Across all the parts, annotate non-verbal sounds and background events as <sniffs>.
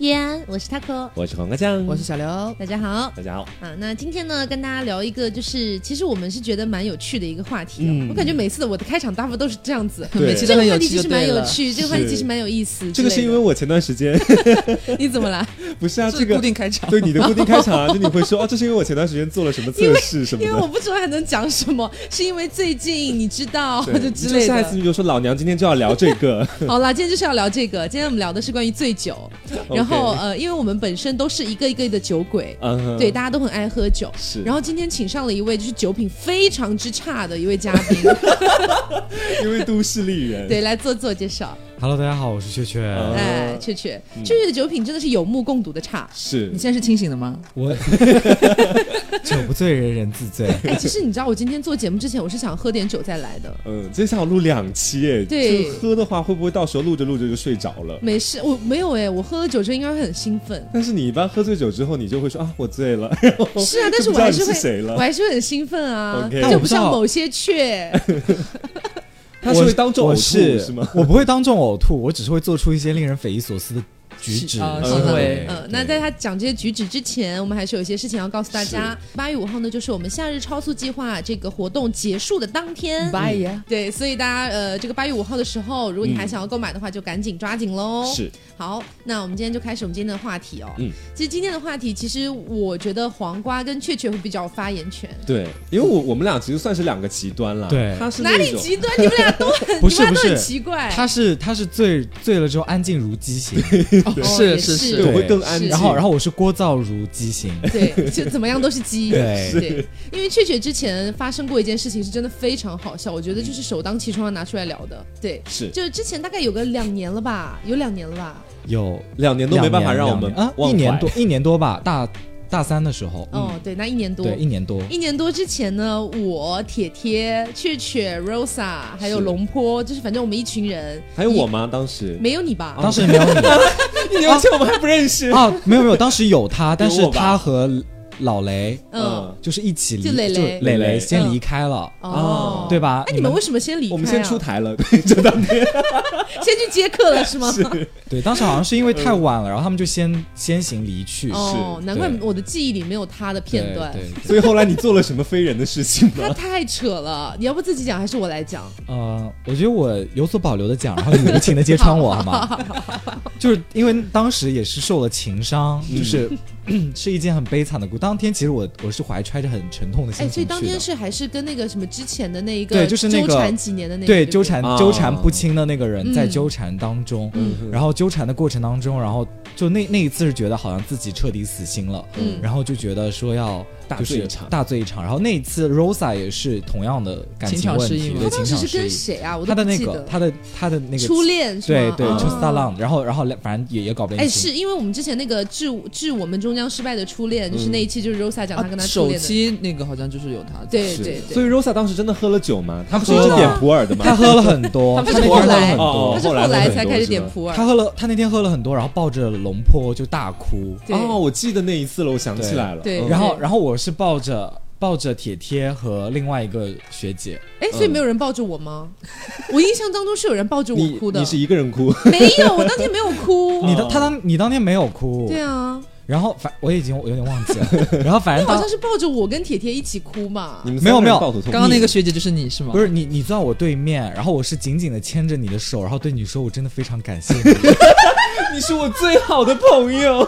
叶安，我是 taco，我是黄瓜酱，我是小刘。大家好。大家好。啊，那今天呢，跟大家聊一个，就是其实我们是觉得蛮有趣的一个话题、哦。嗯我感觉每次的我的开场大部分都是这样子，对这个每期都很有趣话题其实蛮。有趣，这个话题其实蛮有意思的。这个是因为我前段时间 <laughs> 你怎么了？不是啊，这个固定开场，对你的固定开场啊，<laughs> 就你会说哦，这是因为我前段时间做了什么测试什么的。因为我不知道还能讲什么，是因为最近你知道对就之类下一次的。你就说老娘今天就要聊这个，<laughs> 好啦，今天就是要聊这个。今天我们聊的是关于醉酒，然后 OK 呃，因为我们本身都是一个一个的酒鬼，嗯，对，大家都很爱喝酒。是，然后今天请上了一位就是酒品非常之差的一位嘉宾，<laughs> 一位都市丽人，对，来做自我介绍。Hello，大家好，我是雀雀。嗯哎，雀雀，雀雀的酒品真的是有目共睹的差。是你现在是清醒的吗？我 <laughs> 酒不醉人人自醉。哎，其实你知道，我今天做节目之前，我是想喝点酒再来的。嗯，接下来录两期哎，对喝的话会不会到时候录着录着就睡着了？没事，我没有哎，我喝了酒之后应该会很兴奋。但是你一般喝醉酒之后，你就会说啊，我醉了，<laughs> 是啊，但是我还是会，<laughs> 是谁了我还是会很兴奋啊。就不像但我不知道某些雀，他是会当众呕吐是吗？我不会当众呕吐，我只是会做出一些令人匪夷所思的举止。啊行为对嗯，那在他讲这些举止之前，我们还是有一些事情要告诉大家。八月五号呢，就是我们夏日超速计划这个活动结束的当天。八月！对，所以大家呃，这个八月五号的时候，如果你还想要购买的话，就赶紧抓紧喽。是，好，那我们今天就开始我们今天的话题哦。嗯其实今天的话题，其实我觉得黄瓜跟雀雀会比较有发言权。对，因为我我们俩其实算是两个极端了，对他是哪里极端？你们俩都很，<laughs> 不是不是你们俩都很奇怪。他是他是醉醉了之后安静如鸡形，<laughs> 哦是是是我会更安静。然后然后我是聒噪如鸡形。对，就怎么样都是鸡。对对，因为雀雀之前发生过一件事情，是真的非常好笑，我觉得就是首当其冲要拿出来聊的。对，是就是之前大概有个两年了吧，有两年了吧。有两年都没办法让我们啊，一年多一年多吧，大大三的时候，哦，对，那一年多。对，一年多。一年多之前呢，我铁铁、雀雀、Rosa 还有龙坡，就是反正我们一群人，还有我吗？当时？没有你吧？当时没有你。<laughs> 你而且我们还不认识。啊，没有没有，当时有他，但是他和老雷嗯，就是一起离，就磊磊。就磊磊先嗯离开了，哦，对？吧？哎，你们为什么先离开啊？我们先出台了，对，就当天 <laughs> 先去接客了是吗？对，当时好像是因为太晚了，然后他们就先先行离去。哦，难怪我的记忆里没有他的片段。对，<laughs> 对所以后来你做了什么非人的事情吗？他太扯了，你要不自己讲还是我来讲？呃，我觉得我有所保留的讲，然后你无情的揭穿我，好吗？<laughs> 就是因为当时也是受了情伤，就是、<clears throat> 是一件很悲惨的故。当天其实我我是怀揣着很沉痛的心哎，情去的。所以当天是还是跟那个什么之前的那一个对就是那个纠缠几年的那对纠缠哦纠缠不清的那个人在嗯纠缠当中，嗯。然后纠缠的过程当中，然后就那那一次是觉得好像自己彻底死心了，嗯。然后就觉得说要大醉一场大醉一场。然后那一次 Rosa 也是同样的感情情问题，他当时是跟。谁啊？我都他的那个他的他的那个初恋是吗？对对，哦就是 o n 然后然后反正也也搞不哎，定心。是因为我们之前那个致致我们终将失败的初恋，就是那一期就是 Rosa 讲他跟他首恋的，期那个好像就是有他，对对对。所以 Rosa 当时真的喝了酒吗？他不是喝一直点普洱的吗？他喝了很多，他他那是后来天喝了很哦多他，是后后来才开始点普洱，他喝了他那天喝了很多，然后抱着龙坡就大哭。哦，我记得那一次了，我想起来了。对嗯然后然后我是抱着抱着铁铁和另外一个学姐，哎，所以没有人抱着我吗？我印象当中是有人抱着我哭的你，是一个人哭，没有，我当天没有哭。<laughs> 你当他当你当天没有哭，对啊，然后反我已经有点忘记了，<laughs> 然后反正好像是抱着我跟铁铁一起哭嘛你。们没有没有刚刚那个学姐就是你是吗？不是你你坐在我对面，然后我是紧紧的牵着你的手，然后对你说我真的非常感谢你，<laughs> 你是我最好的朋友。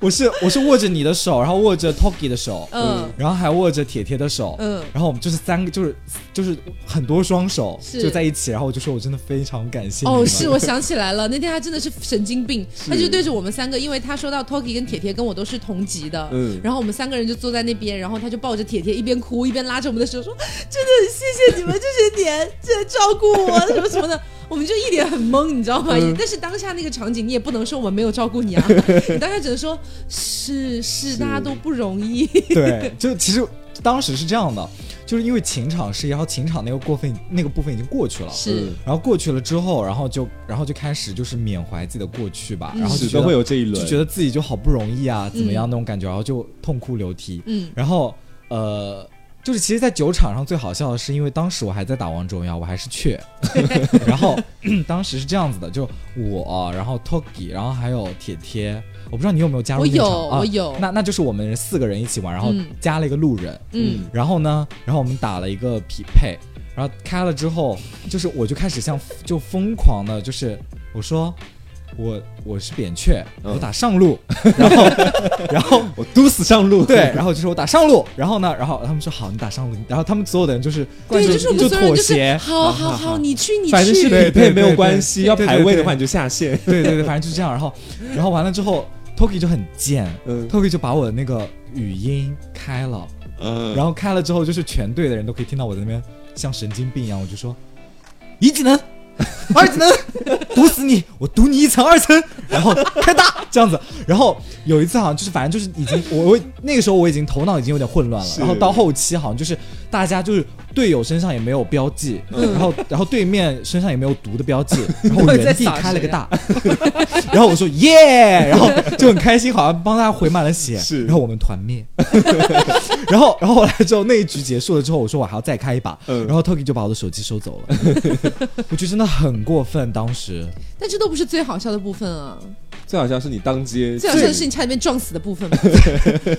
我是我是握着你的手，然后握着 Toki 的手，嗯。然后还握着铁铁的手，嗯。然后我们就是三个，就是就是很多双手是。就在一起，然后我就说我真的非常感谢哦，是我想起来了，那天他真的是神经病，他就对着我们三个，因为他说到 Toki 跟铁铁跟我都是同级的，嗯。然后我们三个人就坐在那边，然后他就抱着铁铁一边哭一边拉着我们的手说：“真的很谢谢你们这些年在照顾我什么什么的。”我们就一脸很懵，你知道吗？嗯但是当下那个场景，你也不能说我们没有照顾你啊，<laughs> 你当下只能说是是，大家都不容易。<laughs> 对，就其实当时是这样的，就是因为情场是，然后情场那个过分那个部分已经过去了，是嗯然后过去了之后，然后就然后就开始就是缅怀自己的过去吧，然后就会有这一轮就觉得自己就好不容易啊，怎么样那种感觉，然后就痛哭流涕，嗯然后呃。就是其实，在酒场上最好笑的是，因为当时我还在打王者荣耀，我还是雀，<laughs> 然后当时是这样子的，就我，然后 Toki，然后还有铁铁，我不知道你有没有加入我有啊我有那那就是我们四个人一起玩，然后嗯加了一个路人，嗯，然后呢，然后我们打了一个匹配，然后开了之后，就是我就开始像就疯狂的，就是我说我我是扁鹊，嗯。我打上路，<laughs> 然后然后我嘟死上路，对，然后就是我打上路，然后呢，然后他们说好，你打上路，然后他们所有的人就是对，就就是我们就所有人就是妥协，好好好，你去你去。反正是去，匹配没有关系，要排位的话你就下线。<laughs> 对对对，反正就是这样，然后然后完了之后，Toki 就很贱嗯，Toki 就把我的那个语音开了。嗯，然后开了之后，就是全队的人都可以听到我在那边像神经病一样，我就说一技能，<laughs> 二技能，毒死你，我毒你一层二层，然后开大 <laughs> 这样子。然后有一次好像就是反正就是已经我我那个时候我已经头脑已经有点混乱了，然后到后期好像就是大家就是队友身上也没有标记，嗯。然后然后对面身上也没有毒的标记，<laughs> 然后原地开了个大，<laughs> 然后我说耶，然后就很开心，好像帮他回满了血，是。然后我们团灭。<laughs> 然后，然后后来之后那一局结束了之后，我说我还要再开一把，嗯。然后 Toki 就把我的手机收走了，我觉得真的很过分。当时。但这都不是最好笑的部分啊，最好笑是你当街最好笑的是你差点被撞死的部分嘛。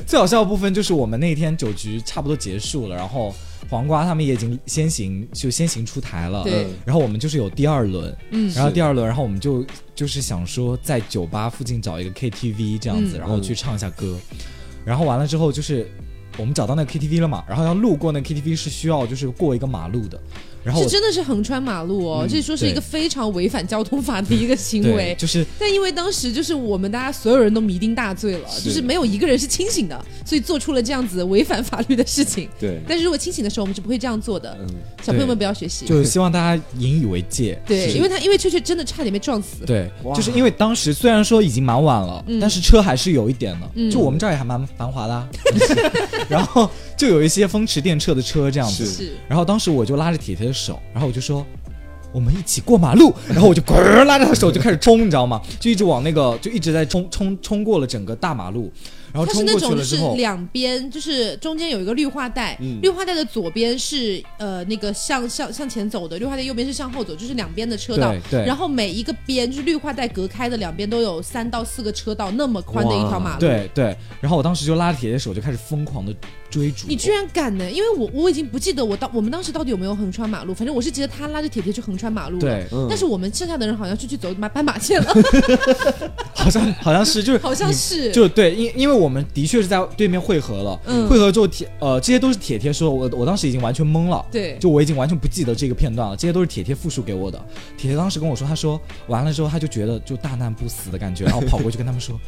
最好笑的部分就是我们那天酒局差不多结束了，然后黄瓜他们也已经先行就先行出台了，对。然后我们就是有第二轮，嗯。然后第二轮，然后我们就就是想说在酒吧附近找一个 KTV 这样子，嗯。然后去唱一下歌，然后完了之后就是我们找到那个 KTV 了嘛，然后要路过那个 KTV 是需要就是过一个马路的，然后我是真的是横穿马路哦，嗯这说是一个非常违反交通法的一个行为。就是但因为当时就是我们大家所有人都酩酊大醉了，是就是没有一个人是清醒的，所以做出了这样子违反法律的事情。<laughs> 对，但是如果清醒的时候，我们是不会这样做的。嗯，小朋友们不要学习。就是希望大家引以为戒。<laughs> 对，因为他因为确确真的差点被撞死。对，哇就是因为当时虽然说已经蛮晚了，嗯但是车还是有一点的，嗯就我们这儿也还蛮繁华的啊、<laughs> 然后就有一些风驰电掣的车这样子，是是然后当时我就拉着铁铁的手，然后我就说。我们一起过马路，<laughs> 然后我就滚拉着他手就开始冲，你知道吗？就一直往那个，就一直在冲冲冲过了整个大马路，然后它是那种就是两边就是中间有一个绿化带，嗯绿化带的左边是呃那个向向向前走的，绿化带右边是向后走，就是两边的车道。对对，然后每一个边就是绿化带隔开的两边都有三到四个车道，那么宽的一条马路。对对，然后我当时就拉着铁铁手就开始疯狂的追逐，你居然敢呢？因为我我已经不记得我当我们当时到底有没有横穿马路，反正我是记得他拉着铁铁去横穿马路了。对，嗯但是我们剩下的人好像是去走马斑马线了，<laughs> 好像好像是就是好像是。就对，因因为我们的确是在对面汇合了，嗯汇合之后铁呃这些都是铁铁说，我我当时已经完全懵了。对，就我已经完全不记得这个片段了，这些都是铁铁复述给我的。铁铁当时跟我说，他说完了之后，他就觉得就大难不死的感觉，<laughs> 然后跑过去跟他们说，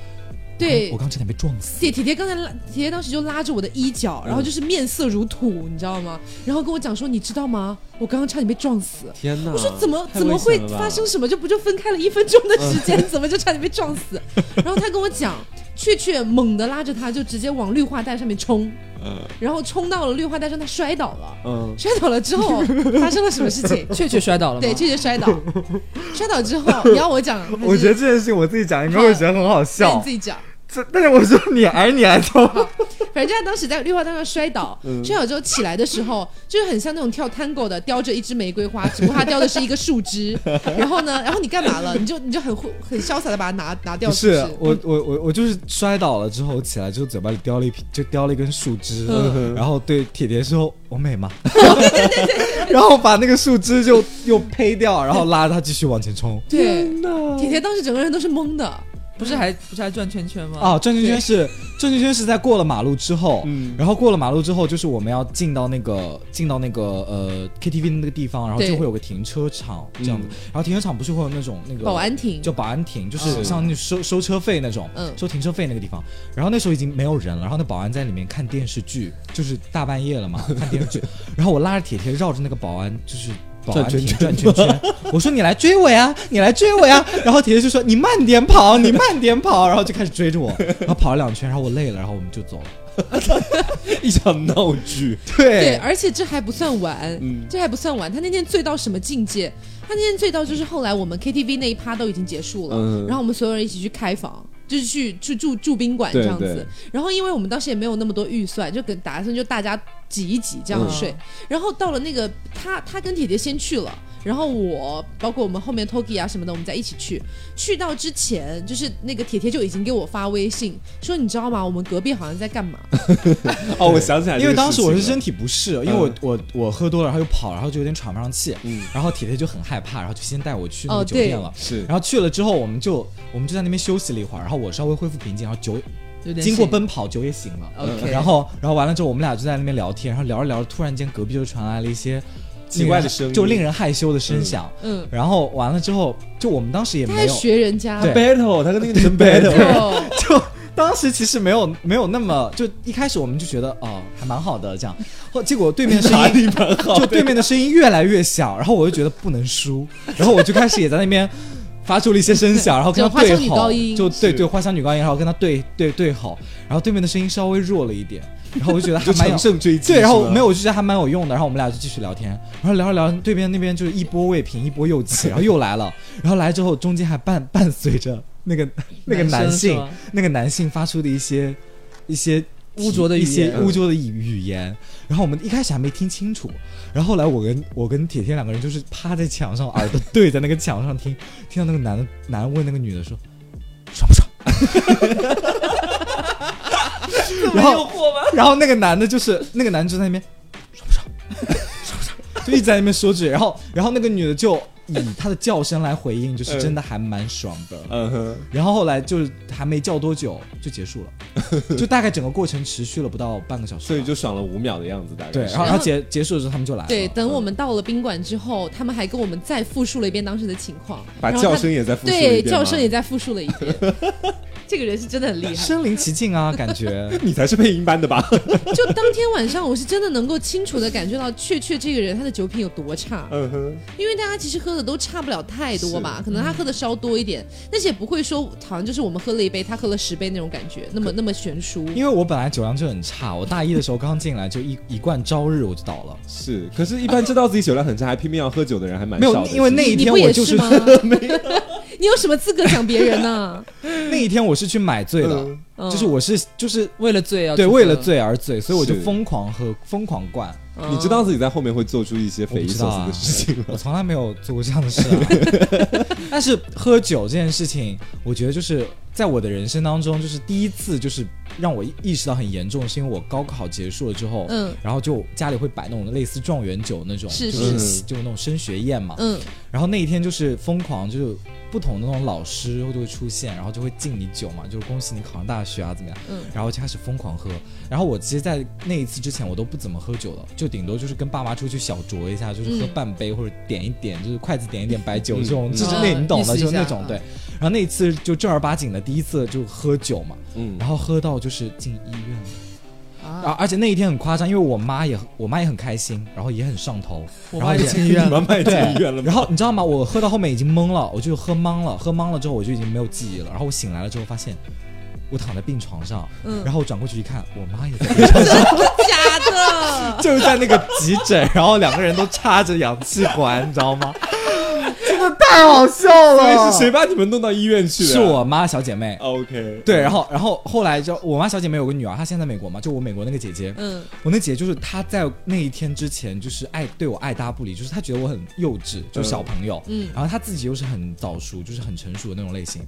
对我刚差点被撞死。铁铁铁刚才拉铁铁当时就拉着我的衣角，然后就是面色如土，你知道吗？然后跟我讲说，你知道吗？我刚刚差点被撞死。天哪！我说怎么怎么会发生什么？就不就分开了一分钟的时间，怎么就差点被撞死？然后他跟我讲，雀雀猛地拉着他就直接往绿化带上面冲，嗯然后冲到了绿化带上，他摔倒了。嗯，摔倒了之后 <laughs> 发生了什么事情？确确摔倒了？对，雀雀摔倒，<laughs> 摔倒之后你要我讲，我觉得这件事情我自己讲应该会觉得很好笑你自，己讲。这但是我说你矮你还说，<laughs> 反正他当时在绿化带上摔倒，嗯摔倒之后起来的时候，就是很像那种跳 tango 的，叼着一支玫瑰花，只不过他叼的是一个树枝。<laughs> 然后呢，然后你干嘛了？你就你就很会很潇洒的把它拿拿掉，不是是？是我我我我就是摔倒了之后起来之后嘴巴里叼了一瓶就叼了一根树枝，嗯然后对铁铁说我美吗？然后把那个树枝就又呸掉，然后拉着他继续往前冲。对，铁铁当时整个人都是懵的。不是还不是还转圈圈吗？啊，转圈圈是转圈圈是在过了马路之后，嗯然后过了马路之后，就是我们要进到那个进到那个呃 KTV 的那个地方，然后就会有个停车场这样子，然后停车场不是会有那种那个保安亭就保安亭，就是嗯像那收收车费那种，嗯收停车费那个地方。然后那时候已经没有人了，然后那保安在里面看电视剧，就是大半夜了嘛，看电视剧。然后我拉着铁铁绕着那个保安，就是。保安亭转圈圈，我说你来追我呀，你来追我呀，然后铁铁就说你慢点跑，你慢点跑，然后就开始追着我，然后跑了两圈，然后我累了，然后我们就走了。<laughs> 一场闹剧。对，对，而且这还不算完，嗯这还不算完。他那天醉到什么境界？他那天醉到就是后来我们 KTV 那一趴都已经结束了，嗯然后我们所有人一起去开房。就是去去住住宾馆这样子。对对然后因为我们当时也没有那么多预算，就跟打算就大家挤一挤这样嗯睡。然后到了那个他他跟铁铁先去了。然后我包括我们后面 Toki 啊什么的，我们再一起去。去到之前，就是那个铁铁就已经给我发微信说，你知道吗？我们隔壁好像在干嘛？<laughs> 哦，我想起来因为当时我是身体不适，因为我嗯我我喝多了，然后又跑，然后就有点喘不上气，嗯然后铁铁就很害怕，然后就先带我去那哦个酒店了。是然后去了之后，我们就我们就在那边休息了一会儿，然后我稍微恢复平静，然后酒经过奔跑，酒也醒了。OK，然后，然后完了之后，我们俩就在那边聊天，然后聊着聊着，突然间隔壁就传来了一些奇怪的声音。就令人害羞的声响。嗯，然后完了之后，就我们当时也没有，学人家。对。Battle，他跟那个女生 battle，哦 <laughs> 就当时其实没有没有那么，就一开始我们就觉得哦还蛮好的这样，后结果对面声音蛮好就对面的声音越来越小，然后我就觉得不能输，然后我就开始也在那边发出了一些声响，然后跟他对就花香女吼高音，是就对对花香女高音，然后跟他对对对吼，然后对面的声音稍微弱了一点，然后我就觉得还蛮有胜追击。对，然后没有，我就觉得还蛮有用的。然后我们俩就继续聊天，然后聊着聊着，对面那边就是一波未平，一波又起，然后又来了，然后来之后中间还伴伴随着那个那个男性那个男性发出的一些一些污浊的一些污浊的语语言，然后我们一开始还没听清楚，然后后来我跟我跟铁铁两个人就是趴在墙上，<laughs> 耳朵对在那个墙上听，听到那个男的男的问那个女的说爽不爽？<laughs> 然后然后那个男的就是那个男的就在那边爽不爽，<laughs> 爽不爽，就一直在那边说着，然后然后那个女的就以他的叫声来回应，就是真的还蛮爽的。嗯哼，然后后来就是还没叫多久就结束了，<laughs> 就大概整个过程持续了不到半个小时，所以就爽了五秒的样子，大概。对，然后然后结结束的时候他们就来了，对，等我们到了宾馆之后，他们还跟我们再复述了一遍当时的情况，把叫声也在复述了对一遍吗？叫声也在复述了一遍。<laughs> 这个人是真的很厉害。身临其境啊，感觉。<laughs> 你才是配音班的吧？就当天晚上，我是真的能够清楚的感觉到雀雀这个人他的酒品有多差，嗯哼，因为大家其实喝的都差不了太多吧，可能他喝的稍多一点，但是也不会说好像就是我们喝了一杯，他喝了十杯那种感觉，那么那么悬殊。因为我本来酒量就很差，我大一的时候刚进来就一一罐朝日我就倒了，是。可是，一般知道自己酒量很差还拼命要喝酒的人还蛮没有少的。因为那一天我就是吗？<laughs> 你有什么资格讲别人呢？<laughs> 那一天我是去买醉了，嗯嗯就是我是就是为了醉啊对为了醉而醉，所以我就疯狂喝疯狂灌。你知道自己在后面会做出一些我匪夷所思的事情吗？<laughs> 我从来没有做过这样的事啊。<laughs> 但是喝酒这件事情，我觉得就是在我的人生当中，就是第一次，就是让我意识到很严重，是因为我高考结束了之后，嗯然后就家里会摆那种类似状元酒那种，是就是是就是那种升学宴嘛。嗯，然后那一天就是疯狂，就是不同的那种老师就会出现，然后就会敬你酒嘛，就是恭喜你考上大学啊，怎么样？嗯然后就开始疯狂喝。然后我其实，在那一次之前，我都不怎么喝酒的，就顶多就是跟爸妈出去小酌一下，就是喝嗯半杯或者点一点，就是筷子点一点白酒嗯这种，嗯就是哦那你懂的，就是那种对。然后那一次就正儿八经的第一次就喝酒嘛，嗯，然后喝到就是进医院了。啊而而且那一天很夸张，因为我妈也我妈也很开心，然后也很上头，然后 <laughs> 也进医院了，你妈妈也进医院了？然后你知道吗？我喝到后面已经懵了，我就喝懵了，喝懵了之后我就已经没有记忆了。然后我醒来了之后发现，我躺在病床上，嗯然后我转过去一看，我妈也在病床上，<laughs> 假的，<laughs> 就是在那个急诊，然后两个人都插着氧气管，你知道吗？太好笑所以是谁把你们弄到医院去的？是我妈小姐妹。OK，对，然后，然后后来就我妈小姐妹有个女儿，她现在在美国嘛，就我美国那个姐姐，嗯我那姐就是她在那一天之前就是爱对我爱搭不理，就是她觉得我很幼稚，就小朋友，嗯，然后她自己又是很早熟，就是很成熟的那种类型。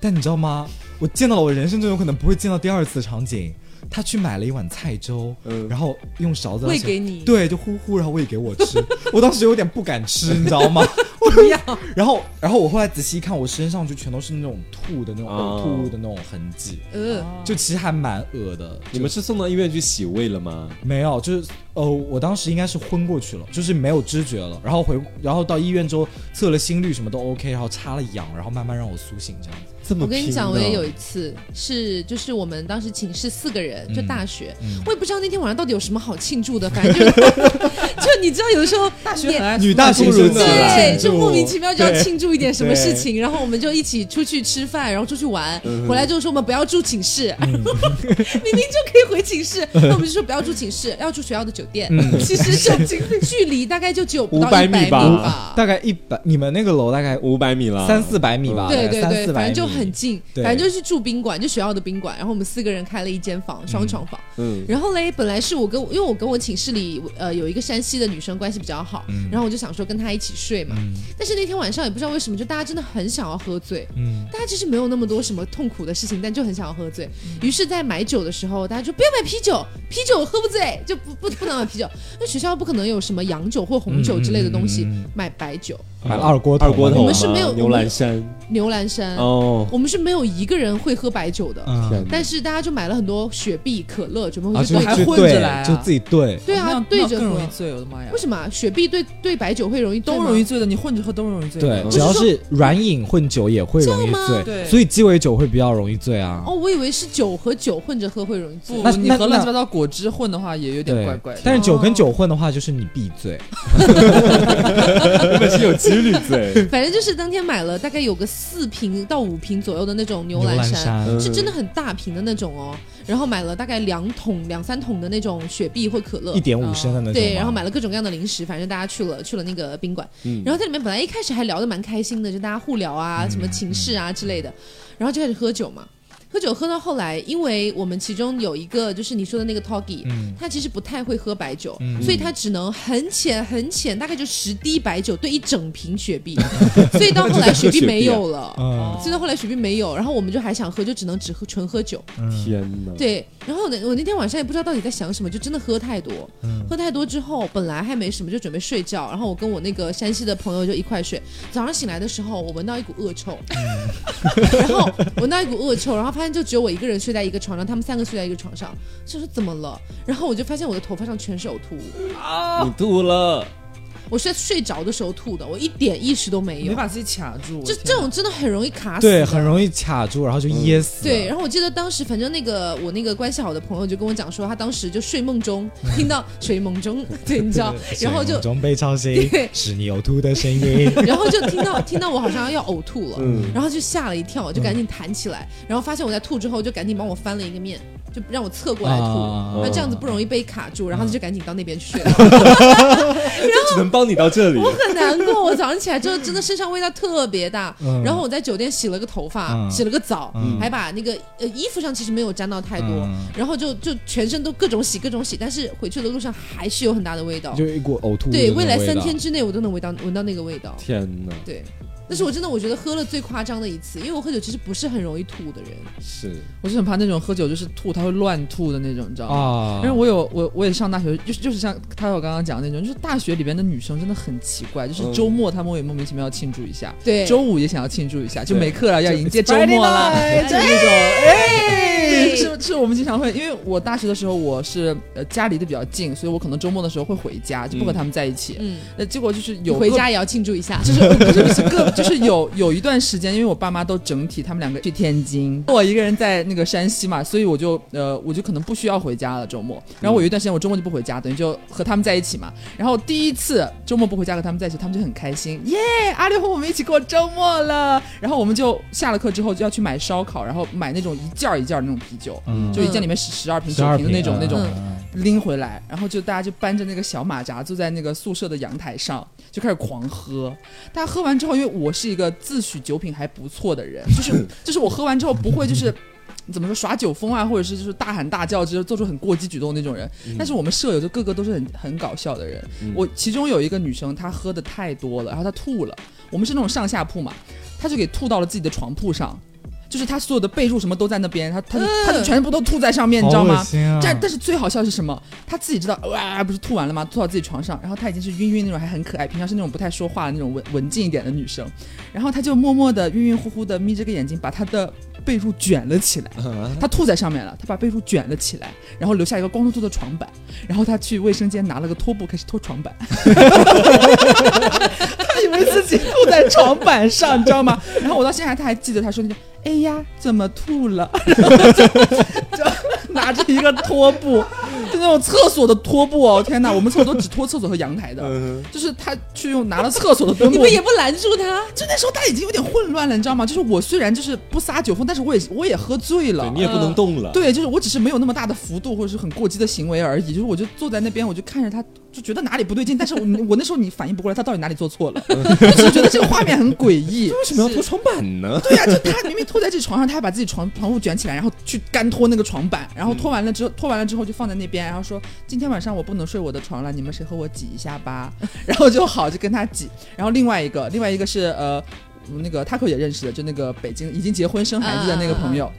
但你知道吗？我见到了我人生中有可能不会见到第二次的场景。她去买了一碗菜粥，嗯然后用勺子喂给你，对，就呼呼，然后喂给我吃。<laughs> 我当时有点不敢吃，<laughs> 你知道吗？不要，<laughs> 然后，然后我后来仔细一看，我身上就全都是那种吐的那种吐物的那种痕迹，呃，就其实还蛮恶的。你们是送到医院去洗胃了吗？没有，就是呃，我当时应该是昏过去了，就是没有知觉了。然后回，然后到医院之后测了心率什么都 OK，然后插了氧，然后慢慢让我苏醒这样子。这么我跟你讲，我也有一次是，就是我们当时寝室四个人，就大学，嗯。我也不知道那天晚上到底有什么好庆祝的，反正就 <laughs> 就你知道，有的时候大学女大学生对，就莫名其妙就要庆祝一点什么事情，然后我们就一起出去吃饭，然后出去玩，嗯回来之后说我们不要住寝室，<laughs> 明明就可以回寝室，<laughs> 那我们就说不要住寝室，要住学校的酒店。其实就距离大概就只有不到500一百米吧。吧。大概一百，你们那个楼大概五百米了，三四百米吧，对对对，三四百米反正就很近，反正就是住宾馆，就学校的宾馆。然后我们四个人开了一间房，双床房。嗯，然后嘞，本来是我跟因为我跟我寝室里呃有一个山西的女生关系比较好，然后我就想说跟她一起睡嘛。但是那天晚上也不知道为什么，就大家真的很想要喝醉，嗯大家其实没有那么多什么痛苦的事情，但就很想要喝醉。于是，在买酒的时候，大家就不要买啤酒，啤酒喝不醉，就不不不能买啤酒。那学校不可能有什么洋酒或红酒之类的东西，买白酒。买了二锅头，二锅头，我们是没有牛栏山。牛栏山，哦，我们是没有一个人会喝白酒的，但是大家就买了很多雪碧、可乐，准备啊，回去兑混着来啊。就自己兑，对啊那样，对着喝。容易。醉，我的妈呀。为！什么？啊雪碧兑兑白酒会容易都容易醉的，你混着喝都容易醉。对，嗯只要是软饮混酒也会容易醉，对。所以鸡尾酒会比较容易醉啊。哦，我以为是酒和酒混着喝会容易醉，。那那你和乱七八糟果汁混的话，也有点怪怪的。但是酒跟哦。酒混的话，就是你必醉。<laughs> <laughs> 根本是有几率醉，<laughs> 反正就是当天买了大概有个四瓶到五瓶左右的那种牛栏栏山，嗯是真的很大瓶的那种哦。然后买了大概两桶、两三桶的那种雪碧或可乐一。点五升的那种。对，然后买了各种各样的零食，反正大家去了去了那个宾馆，嗯然后在里面本来一开始还聊得蛮开心的，就大家互聊啊，什么情事啊之类的，然后就开始喝酒嘛。喝酒喝到后来，因为我们其中有一个就是你说的那个 Toggy，、嗯他其实不太会喝白酒，嗯所以他只能很浅很浅，大概就十滴白酒兑一整瓶雪碧，<laughs> 所以到后来雪碧没有了。<laughs> 嗯所以到后来雪碧没有，然后我们就还想喝，就只能只喝纯喝酒。嗯天哪，对，然后呢，我那天晚上也不知道到底在想什么，就真的喝太多。嗯喝太多之后，本来还没什么，就准备睡觉。然后我跟我那个山西的朋友就一块睡。早上醒来的时候，我闻到一股恶臭，<laughs> 然后闻到一股恶臭，然后发现就只有我一个人睡在一个床上，他们三个睡在一个床上，就说怎么了？然后我就发现我的头发上全是呕吐物，你吐了，我是在睡着的时候吐的，我一点意识都没有。没把自己卡住。就这种真的很容易卡死，对，很容易卡住，然后就噎死了。对，然后我记得当时，反正那个我那个关系好的朋友就跟我讲说，他当时就睡梦中 <laughs> 听到睡梦中，对，你知道，然后就梦中被吵醒对，是你呕吐的声音。<laughs> 然后就听到听到我好像要呕吐了，嗯然后就吓了一跳，就赶紧弹起来，然后发现我在吐之后，就赶紧帮我翻了一个面，就让我侧过来吐，啊那、这样子不容易被卡住，然后他就赶紧到那边去睡了。<laughs> 只能帮你到这里。我。很难过，我早上起来之后真的身上味道特别大，嗯。然后我在酒店洗了个头发，嗯。洗了个澡，嗯。还把那个呃衣服上其实没有沾到太多，嗯。然后就就全身都各种洗各种洗，但是回去的路上还是有很大的味道。就一股呕吐对，未来三天之内我都能闻到闻到那个味道。天哪，对，那是我真的我觉得喝了最夸张的一次，因为我喝酒其实不是很容易吐的人。是我是很怕那种喝酒就是吐，他会乱吐的那种，你知道吗？啊，因为我有我我也上大学，就是就是像他我刚刚讲的那种，就是大学里边的女生真的很奇怪，就是嗯周末他们也莫名其妙要庆祝一下，对，周五也想要庆祝一下，就没课了要迎接周末了，<laughs> 就那种哎，是是我们经常会，因为我大学的时候我是呃家离得比较近，所以我可能周末的时候会回家，就不和他们在一起。嗯，那结果就是有回家也要庆祝一下。就是就是不是个，就是有有一段时间，因为我爸妈都整体他们两个去天津，我一个人在那个山西嘛，所以我就呃我就可能不需要回家了周末。然后我有一段时间我周末就不回家，等于就和他们在一起嘛。然后第一次周末不回家和他们在一起，他们就很开心，耶！阿六和我们一起过周末了。然后我们就下了课之后就要去买烧烤，然后买那种一件儿一件儿那种啤酒，嗯就一件里面十十二瓶、酒瓶的那种瓶那种。嗯拎回来，然后就大家就搬着那个小马扎坐在那个宿舍的阳台上，就开始狂喝。大家喝完之后，因为我是一个自诩酒品还不错的人，就是就是我喝完之后不会就是。怎么说耍酒疯啊，或者是就是大喊大叫，就是做出很过激举动那种人。但是我们舍友就个个都是很很搞笑的人。嗯我其中有一个女生，她喝的太多了，然后她吐了。我们是那种上下铺嘛，她就给吐到了自己的床铺上，就是他所有的被褥什么都在那边，他他就她就全部都吐在上面，你知道吗但但是最好笑的是什么？他自己知道，哇，不是吐完了吗？吐到自己床上，然后他已经是晕晕那种，还很可爱，平常是那种不太说话的那种文文静一点的女生，然后他就默默的晕晕乎乎的眯着个眼睛，把他的被褥卷了起来。他吐在上面了，他把被褥卷了起来，然后留下一个光秃秃的床板，然后他去卫生间拿了个拖布开始拖床板，<laughs> 他以为自己吐在床板上，你知道吗？然后我到现在他还记得他说那句“哎呀，怎么吐了”，然后就就拿着一个拖布，<laughs> 就那种厕所的拖布哦，天哪！我们厕所都只拖厕所和阳台的，嗯就是他去用拿了厕所的墩布你们，也不拦住他，就那时候他已经有点混乱了，你知道吗？就是我虽然就是不撒酒疯，但是我也我也喝醉了对，你也不能动了。对，就是我只是没有那么大的幅度或者是很过激的行为而已，就是我就坐在那边，我就看着他，就觉得哪里不对劲，<laughs> 但是我我那时候你反应不过来，他到底哪里做错了，<laughs> 就是觉得这个画面很诡异。为什么要拖床板呢？<laughs> 对呀、就他明明拖在这床上，他还把自己床床铺卷起来，然后去干拖那个床板，然后拖完了之后，拖完了之后就放在那边，然后说今天晚上我不能睡我的床了，你们谁和我挤一下吧？然后就好就跟他挤，然后另外一个，另外一个是呃那个 Taco 也认识的，就那个北京已经结婚生孩子的那个朋友。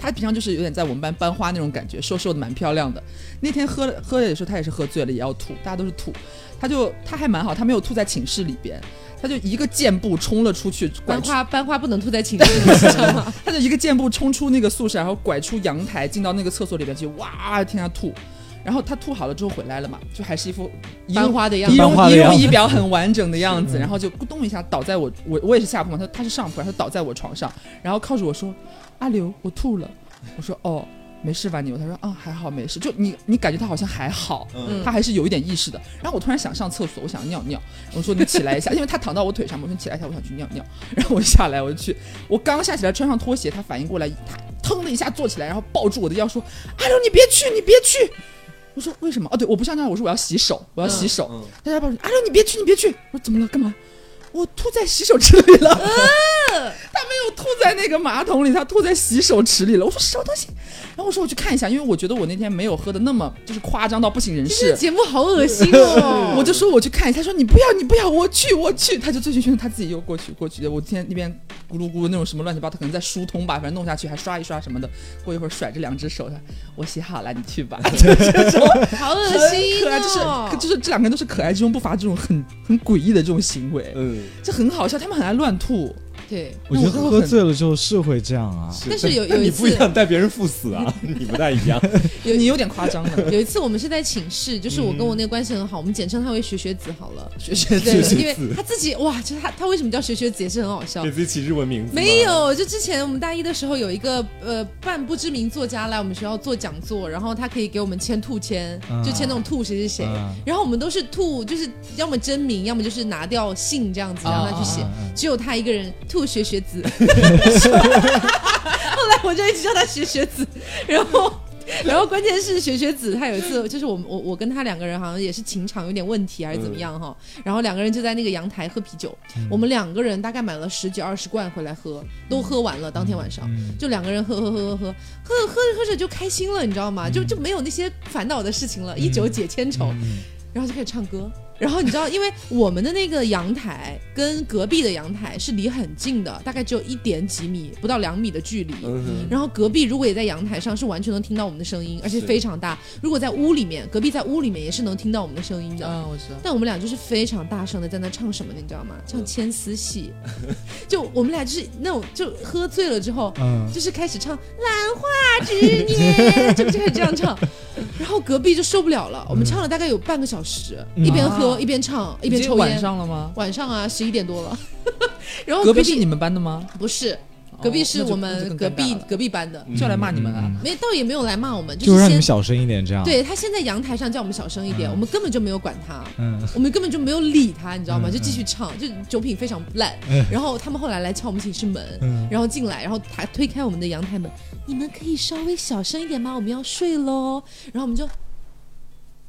他平常就是有点在我们班班花那种感觉，瘦瘦的，蛮漂亮的。那天喝了喝了的时候，他也是喝醉了，也要吐，大家都是吐。他就他还蛮好，他没有吐在寝室里边，他就一个箭步冲了出去，班花班花不能吐在寝室，你知道吗？他就一个箭步冲出那个宿舍，然后拐出阳台，进到那个厕所里边去，哇，天啊吐。然后他吐好了之后回来了嘛，就还是一副仪容花的样子仪容仪容仪表很完整的样子，然后就咕咚一下倒在我我我也是下铺嘛，他他是上铺，然后他倒在我床上，然后靠着我说：“阿刘，我吐了。”我说：“哦，没事吧你？”他说：“啊，还好，没事。”就你你感觉他好像还好，嗯他还是有一点意识的。然后我突然想上厕所，我想尿尿，我说你起来一下，因为他躺到我腿上嘛，我说你起来一下，我想去尿尿。<laughs> 然后我下来，我就去，我刚下起来穿上拖鞋，他反应过来，他腾的一下坐起来，然后抱住我的腰说：“阿刘，你别去，你别去。”我说为什么？哦，对，我不上尿，我说我要洗手，我要洗手。嗯大家抱住，阿六你别去，你别去。我说怎么了？干嘛？我吐在洗手池里了。<laughs> 他没有吐在那个马桶里，他吐在洗手池里了。我说什么东西？然后我说我去看一下，因为我觉得我那天没有喝的那么就是夸张到不省人这事个。节目好恶心哦！我就说我去看一下，他说你不要你不要，我去我去，他就醉醺醺的他自己又过去过去的。我天那边咕噜咕噜那种什么乱七八糟，可能在疏通吧，反正弄下去还刷一刷什么的。过一会儿甩着两只手，他我洗好了，你去吧。<laughs> 好恶很心可爱，就是就是这两个人都是可爱之中不乏这种很很诡异的这种行为，嗯，这很好笑，他们很爱乱吐。对，我觉得喝醉了之后是会这样啊。但是有有一次你不一次样，带别人赴死啊，<laughs> 你不太一样。有你有点夸张了，有一次我们是在寝室，就是我跟我那个关系很好，我们简称他为学学子好了。学学对，学因为他自己哇，就是他他为什么叫学学子也是很好笑给。自己起日文名字没，有，就之前我们大一的时候有一个呃半不知名作家来我们学校做讲座，然后他可以给我们签兔签，嗯就签那种兔谁谁谁，嗯然后我们都是兔，就是要么真名，要么就是拿掉姓这样子让他去写，只有他一个人兔不学学子，<laughs> 后来我就一直叫他学学子。然后然后关键是学学子，他有一次就是我我我跟他两个人好像也是情场有点问题，还是怎么样哈。然后两个人就在那个阳台喝啤酒，我们两个人大概买了十几二十罐回来喝，都喝完了。当天晚上就两个人喝喝喝喝喝喝喝着喝着就开心了，你知道吗？就就没有那些烦恼的事情了。一酒解千愁，然后就开始唱歌。然后你知道，因为我们的那个阳台跟隔壁的阳台是离很近的，大概只有一点几米，不到两米的距离。嗯哼，然后隔壁如果也在阳台上，是完全能听到我们的声音，而且非常大。如果在屋里面，隔壁在屋里面也是能听到我们的声音的。嗯，我知道。但我们俩就是非常大声的在那唱什么，你知道吗？唱牵丝戏，就我们俩就是那种就喝醉了之后，嗯，就是开始唱《兰花指年》，就就开始这样唱，然后隔壁就受不了了。我们唱了大概有半个小时，嗯一边喝啊一边唱一边抽烟。上了吗？晚上啊，十一点多了，<laughs> 然后壁隔壁是你们班的吗？不是，隔壁是我们隔壁隔壁班的，就来骂你们啊！没倒也没有来骂我们，就是让你先们小声一点，这样。，对他先在阳台上叫我们小声一点，嗯我们根本就没有管他。嗯，我们根本就没有理他，你知道吗？嗯就继续唱，就酒品非常烂。嗯然后他们后来来敲我们寝室门，嗯然后进来，然后他推开我们的阳台门，你们可以稍微小声一点吗？我们要睡喽。然后我们就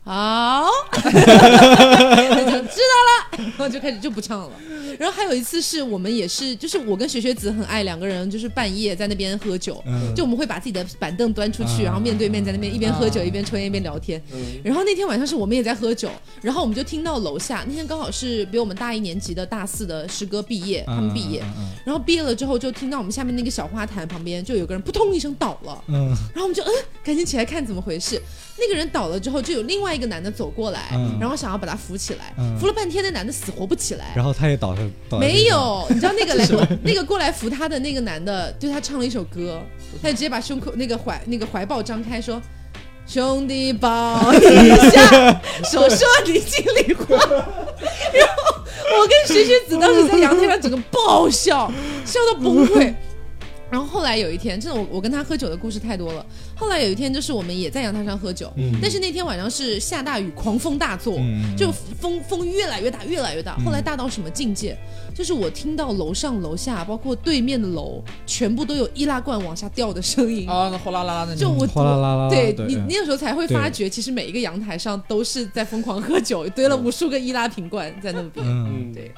好，就 <laughs> 知道了，然后就开始就不唱了。然后还有一次是我们也是，就是我跟学学子很爱两个人，就是半夜在那边喝酒，嗯。就我们会把自己的板凳端出去，啊然后面对面在那边一边喝酒啊一边抽烟一边聊天。嗯。然后那天晚上是我们也在喝酒，然后我们就听到楼下那天刚好是比我们大一年级的大四的师哥毕业，他们毕业，嗯。然后毕业了之后就听到我们下面那个小花坛旁边就有个人扑通一声倒了，嗯。然后我们就嗯赶紧起来看怎么回事。那个人倒了之后，就有另外一个男的走过来，嗯然后想要把他扶起来，嗯扶了半天那男的死活不起来。然后他也倒下，倒没，有，你知道那个来那个过来扶他的那个男的，对他唱了一首歌，他就直接把胸口那个怀那个怀抱张开说：“兄弟抱一下，手说你心里话。<laughs> ”然后我跟徐徐子当时在阳台上整个爆笑，笑到崩溃。然后后来有一天，真的我我跟他喝酒的故事太多了。后来有一天，就是我们也在阳台上喝酒，嗯但是那天晚上是下大雨，狂风大作，嗯就风风越来越大，越来越大。后来大到什么境界？就是我听到楼上楼下，包括对面的楼，全部都有易拉罐往下掉的声音。啊，那哗啦啦啦的，就我哗啦啦啦啦对你那个时候才会发觉，其实每一个阳台上都是在疯狂喝酒，堆了无数个易拉瓶罐在那边。嗯，嗯，对，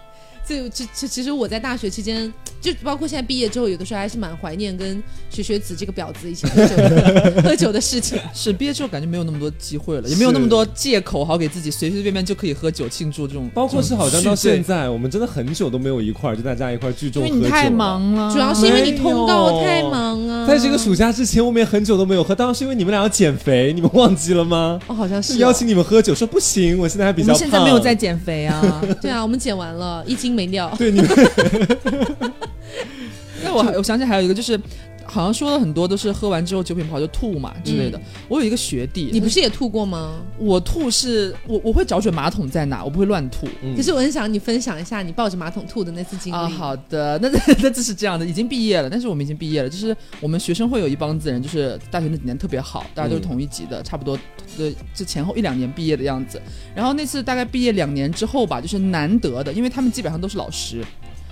所以这这其实我在大学期间，就包括现在毕业之后，有的时候还是蛮怀念跟学学子这个婊子一起喝酒的 <laughs> 喝酒的事情。是毕业之后感觉没有那么多机会了，也没有那么多借口好给自己随随便便就可以喝酒庆祝这种，包括是好像到现在，我们真的很久都没有一块儿，就大家一块儿聚众喝酒为你太。忙了，主要是因为你通告太忙啊。在这个暑假之前，我们也很久都没有喝，当然是因为你们俩要减肥，你们忘记了吗？哦，好像是、是邀请你们喝酒，说不行，我现在还比较胖。们现在没有在减肥啊。<laughs> 对啊，我们减完了，一斤没尿。对你们 <laughs> 那我我想起还有一个就是。好像说了很多都是喝完之后酒品不好就吐嘛之类的。我有一个学弟，你不是也吐过吗？我吐是我我会找准马桶在哪，我不会乱吐。嗯可是我很想你分享一下你抱着马桶吐的那次经历。啊，好的，<laughs> 那那这是这样的，已经毕业了，但是我们已经毕业了，就是我们学生会有一帮子人，就是大学那几年特别好，大家都是同一级的，差不多对，就前后一两年毕业的样子。然后那次大概毕业两年之后吧，就是难得的，因为他们基本上都是老师。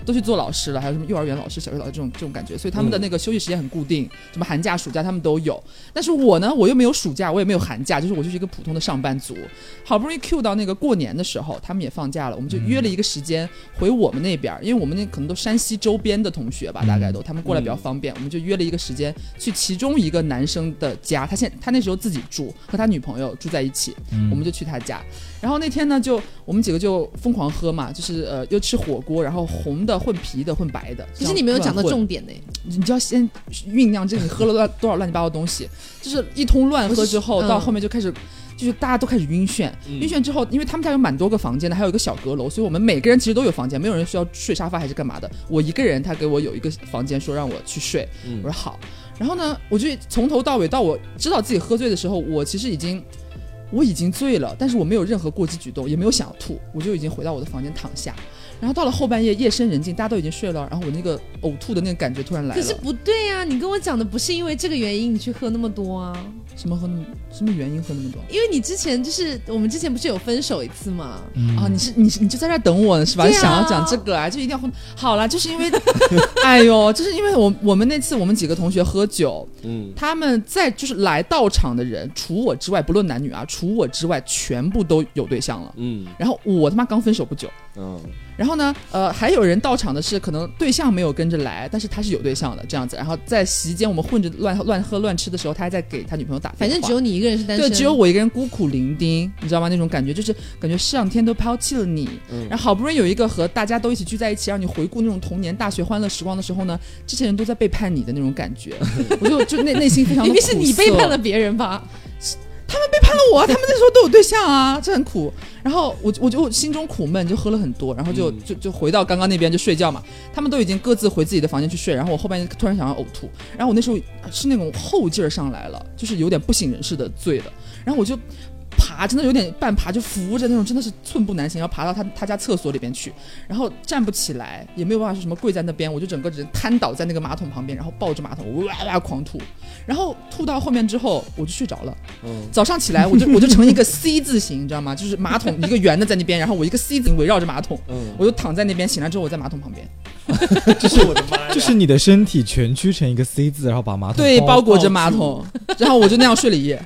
都去做老师了，还有什么幼儿园老师、小学老师这种这种感觉，所以他们的那个休息时间很固定，什么寒假、暑假他们都有。但是我呢，我又没有暑假，我也没有寒假，就是我就是一个普通的上班族。好不容易 Q 到那个过年的时候，他们也放假了，我们就约了一个时间回我们那边儿，因为我们那可能都山西周边的同学吧，大概都他们过来比较方便，我们就约了一个时间去其中一个男生的家，他现他那时候自己住，和他女朋友住在一起，我们就去他家。然后那天呢，就我们几个就疯狂喝嘛，就是呃又吃火锅，然后红的混啤的混白的。其实你没有讲到重点呢。你就要先酝酿这个你喝了乱多少乱七八糟的东西，就是一通乱喝之后，到后面就开始。就是大家都开始晕眩，晕眩之后，因为他们家有蛮多个房间的，还有一个小阁楼，所以我们每个人其实都有房间，没有人需要睡沙发还是干嘛的。我一个人，他给我有一个房间，说让我去睡，我说好。然后呢，我就从头到尾到我知道自己喝醉的时候，我其实已经我已经醉了，但是我没有任何过激举动，也没有想要吐，我就已经回到我的房间躺下。然后到了后半夜，夜深人静，大家都已经睡了，然后我那个呕吐的那个感觉突然来了。可是不对呀、你跟我讲的不是因为这个原因你去喝那么多啊，什么喝那么什么原因喝那么多？因为你之前就是我们之前不是有分手一次吗？啊，你是你是你就在这儿等我呢是吧？你想要讲这个啊，就一定要喝。好了，就是因为，<laughs> 哎呦，就是因为我我们那次我们几个同学喝酒，嗯，他们在就是来到场的人，除我之外，不论男女啊，除我之外，全部都有对象了。嗯然后我他妈刚分手不久，嗯然后呢，呃，还有人到场的是可能对象没有跟着来，但是他是有对象的这样子。然后在席间我们混着乱乱喝乱吃的时候，他还在给他女朋友打电话。反正只有你一个人是单身，对，只有我一个人孤苦伶仃，你知道吗？那种感觉就是感觉上天都抛弃了你，嗯然后好不容易有一个和大家都一起聚在一起，让你回顾那种童年大学欢乐时光的时候呢，这些人都在背叛你的那种感觉，<laughs> 我就就内内心非常的明明是你背叛了别人吧？背叛了我啊，<laughs> 他们那时候都有对象啊，这很苦。然后我我就心中苦闷，就喝了很多，然后就、嗯就就回到刚刚那边就睡觉嘛。他们都已经各自回自己的房间去睡，然后我后半夜突然想要呕吐，然后我那时候是那种后劲儿上来了，就是有点不省人事的醉了，然后我就。爬真的有点半爬，就扶着那种，真的是寸步难行，要爬到他他家厕所里边去，然后站不起来，也没有办法说什么跪在那边，我就整个人瘫倒在那个马桶旁边，然后抱着马桶哇哇狂吐，然后吐到后面之后我就睡着了。嗯。早上起来我就我就成一个 C 字形，你知道吗？就是马桶一个圆的在那边，然后我一个 C 字形围绕着马桶，嗯，我就躺在那边，醒来之后我在马桶旁边，<laughs> 就是我的妈呀，就是你的身体蜷曲成一个 C 字，然后把马桶对，包包裹着马桶，然后我就那样睡了一夜。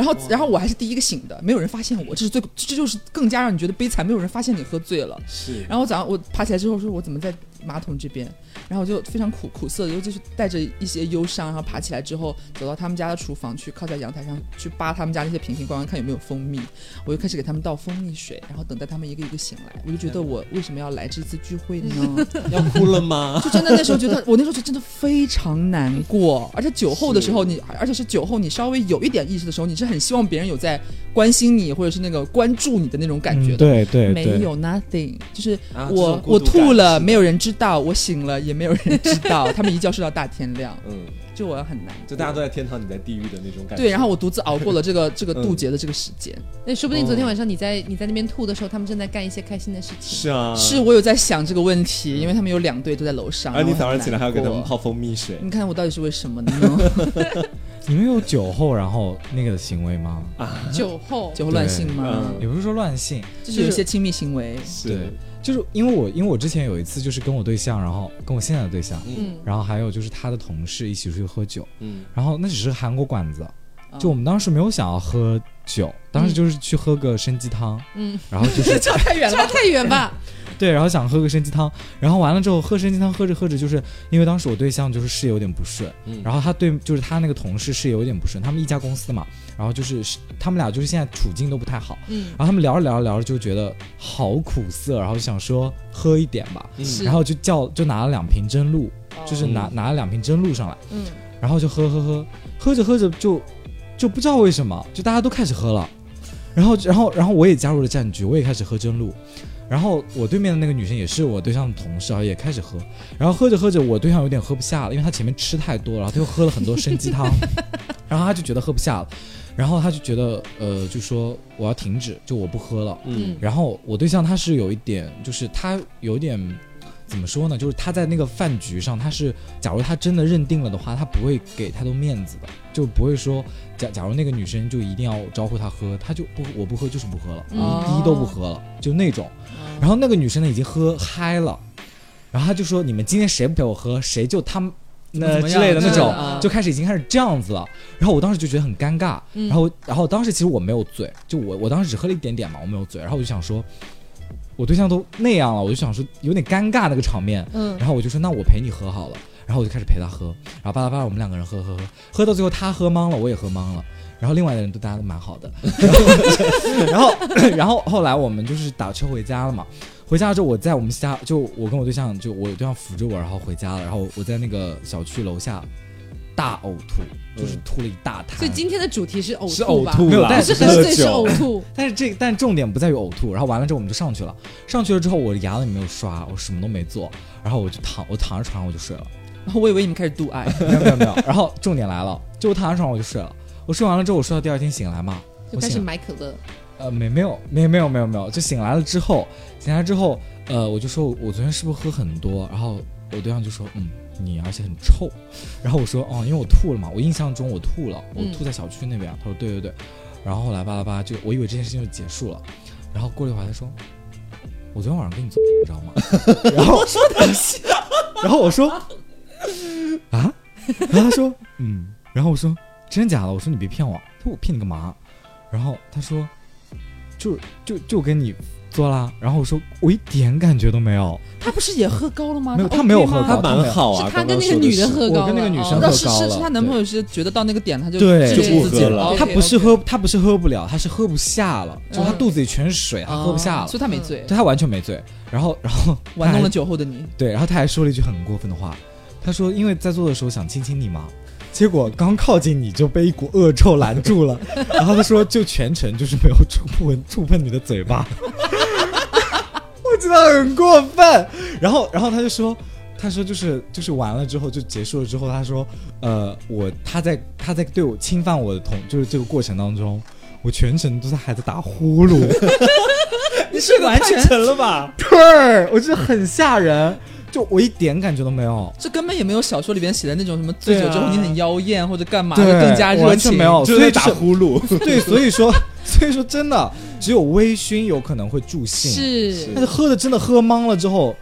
然后，然后我还是第一个醒的，没有人发现我，这是最，这就是更加让你觉得悲惨，没有人发现你喝醉了。是，然后早上我爬起来之后，说我怎么在马桶这边？然后我就非常苦苦涩的，又就是带着一些忧伤，然后爬起来之后，走到他们家的厨房去，靠在阳台上去扒他们家那些瓶瓶罐罐，看有没有蜂蜜。我就开始给他们倒蜂蜜水，然后等待他们一个一个醒来。我就觉得我为什么要来这次聚会呢？<laughs> 要哭了吗？就真的那时候觉得，我那时候就真的非常难过，而且酒后的时候你，而且是酒后你稍微有一点意识的时候，你是很希望别人有在关心你，或者是那个关注你的那种感觉嗯的。对对对，没有 nothing，就是啊我、我吐了，没有人知道；我醒了，也没有人知道。他们一觉睡到大天亮，嗯，就我很难。就大家都在天堂，你在地狱的那种感觉。对，然后我独自熬过了这个这个嗯渡劫的这个时间。那说不定昨天晚上你在你在那边吐的时候，他们正在干一些开心的事情。是啊，是我有在想这个问题，因为他们有两队都在楼上。而你早上起来还要给他们泡蜂蜜水你看我到底是为什么呢？<laughs> 你们有酒后然后那个的行为吗？啊，酒后，酒后乱性吗？嗯也不是说乱性，就是有一些亲密行为。是对，就是因为我因为我之前有一次就是跟我对象，然后跟我现在的对象，嗯，然后还有就是他的同事一起出去喝酒，嗯。然后那只是韩国馆子，啊就我们当时没有想要喝酒，当时就是去喝个参鸡汤，嗯，然后就是 <laughs> 差太远了。差太远吧？<laughs> 对，然后想喝个参鸡汤，然后完了之后喝参鸡汤喝着喝着，就是因为当时我对象就是事业有点不顺，嗯。然后他对就是他那个同事事业有点不顺，他们一家公司嘛，然后就是他们俩就是现在处境都不太好，嗯，然后他们聊着聊着聊着就觉得好苦涩，然后就想说喝一点吧，嗯然后就叫就拿了两瓶真露，哦就是拿、嗯拿了两瓶真露上来，嗯，然后就喝喝喝，喝着喝着就就不知道为什么，就大家都开始喝了，然后然后然后我也加入了战局，我也开始喝真露，然后我对面的那个女生也是我对象的同事啊，也开始喝，然后喝着喝着我对象有点喝不下了，因为他前面吃太多了，然后他又喝了很多生鸡汤，<laughs> 然后他就觉得喝不下了，然后他就觉得呃就说我要停止，就我不喝了，嗯然后我对象他是有一点，就是他有点怎么说呢？就是他在那个饭局上，他是假如他真的认定了的话，他不会给太多面子的，就不会说假假如那个女生就一定要招呼他喝，他就不我不喝就是不喝了，嗯一滴都不喝了，就那种。然后那个女生呢已经喝嗨了，然后他就说你们今天谁不陪我喝，谁就他们。那之类的那种，嗯就开始已经开始这样子了，然后我当时就觉得很尴尬，嗯。然后然后当时其实我没有醉，就我我当时只喝了一点点嘛，我没有醉，然后我就想说，我对象都那样了，我就想说有点尴尬那个场面，嗯。然后我就说那我陪你喝好了，然后我就开始陪他喝，然后巴拉巴拉我们两个人喝喝喝，喝到最后他喝懵了，我也喝懵了。然后另外的人都大家都蛮好的，<laughs> 然后然后后来我们就是打车回家了嘛，回家之后我在我们家就我跟我对象就我对象扶着我然后回家了，然后我在那个小区楼下大呕吐，就是吐了一大滩。所以今天的主题是呕是吐吧？呕吐啦。没有但是喝喝醉是呕吐。但是 <laughs> 这但重点不在于呕吐，然后完了之后我们就上去了，上去了之后我牙都没有刷，我什么都没做，然后我就躺我躺在床上我就睡了，然后我以为你们开始度爱，没有没有没有，然后重点来了，就我躺在床上我就睡了，我睡完了之后我睡到第二天醒来嘛，就开始买可乐，呃没没有没没有没有没有，就醒来了之后醒来之后呃我就说我昨天是不是喝很多，然后我对象就说嗯。你而且很臭，然后我说哦，因为我吐了嘛，我印象中我吐了，我嗯吐在小区那边。他说对对对，然后后来巴拉巴拉就我以为这件事情就结束了，然后过了一会儿他说，我昨天晚上跟你做，你知道吗？<laughs> 然后说的，<laughs> 然后我说啊，然后他说嗯，然后我说真的假的？我说你别骗我，他说我骗你干嘛？然后他说就就就跟你做啦，然后我说我一点感觉都没有，他不是也喝高了吗？没有他他没有喝高他蛮好啊，是他跟那个女的喝高了，我跟那个女生喝高了是是他男朋友是觉得到那个点他就对就不自己喝了他不是喝，他不是喝不了，他是喝不下了，就他嗯肚子里全是水，他喝不下了，所以他没醉，对他完全没醉。然后，然后 <laughs> 玩弄了酒后的你。对，然后他还说了一句很过分的话，他说因为在做的时候想亲亲你嘛，结果刚靠近你就被一股恶臭拦住了，<laughs> 然后他说就全程就是没有触碰触碰你的嘴巴，<laughs> 我觉得很过分。然后，然后他就说。他说就是就是完了之后就结束了之后，他说，呃，我他在他在对我侵犯我的同就是这个过程当中，我全程都是还在打呼噜，<laughs> 你是完全，沉了吧？对，我觉得很吓人，就我一点感觉都没有。这根本也没有小说里边写的那种什么醉酒之后你很妖艳或者干嘛，的更加热情。完全没有所以打呼噜，<laughs> 对，所以说，<laughs> 所以说真的，只有微醺有可能会助兴。，是但是喝的真的喝懵了之后，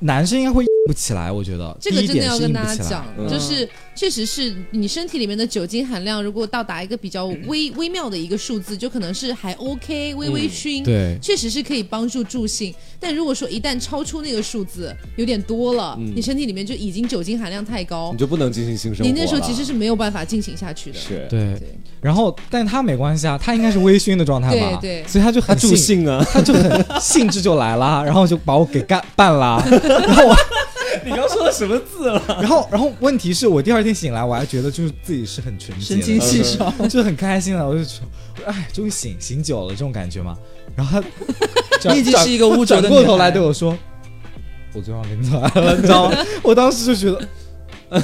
男生应该会不起来。我觉得这个真的要跟大家讲，嗯就是确实是你身体里面的酒精含量，如果到达一个比较微 <clears throat> 微妙的一个数字，就可能是还 OK，微微醺。对，确实是可以帮助助兴，但如果说一旦超出那个数字有点多了，嗯你身体里面就已经酒精含量太高你，就不能进行性生活了。你那时候其实是没有办法进行下去的。是对。对然后，但他没关系啊，他应该是微醺的状态吧？对对所以他就很助兴啊，他就很兴致就来了，然后就把我给干办了。<laughs> 然后我，<laughs> 你刚说的什么字了？然后，然后问题是我第二天醒来，我还觉得就是自己是很纯洁的，神清气爽，<laughs> 就是很开心了，我就说，哎，终于醒醒酒了这种感觉嘛。然后他，<laughs> 你已经是一个污浊的过头来对我说，我昨晚跟你做爱了，你知道吗？我当时就觉得，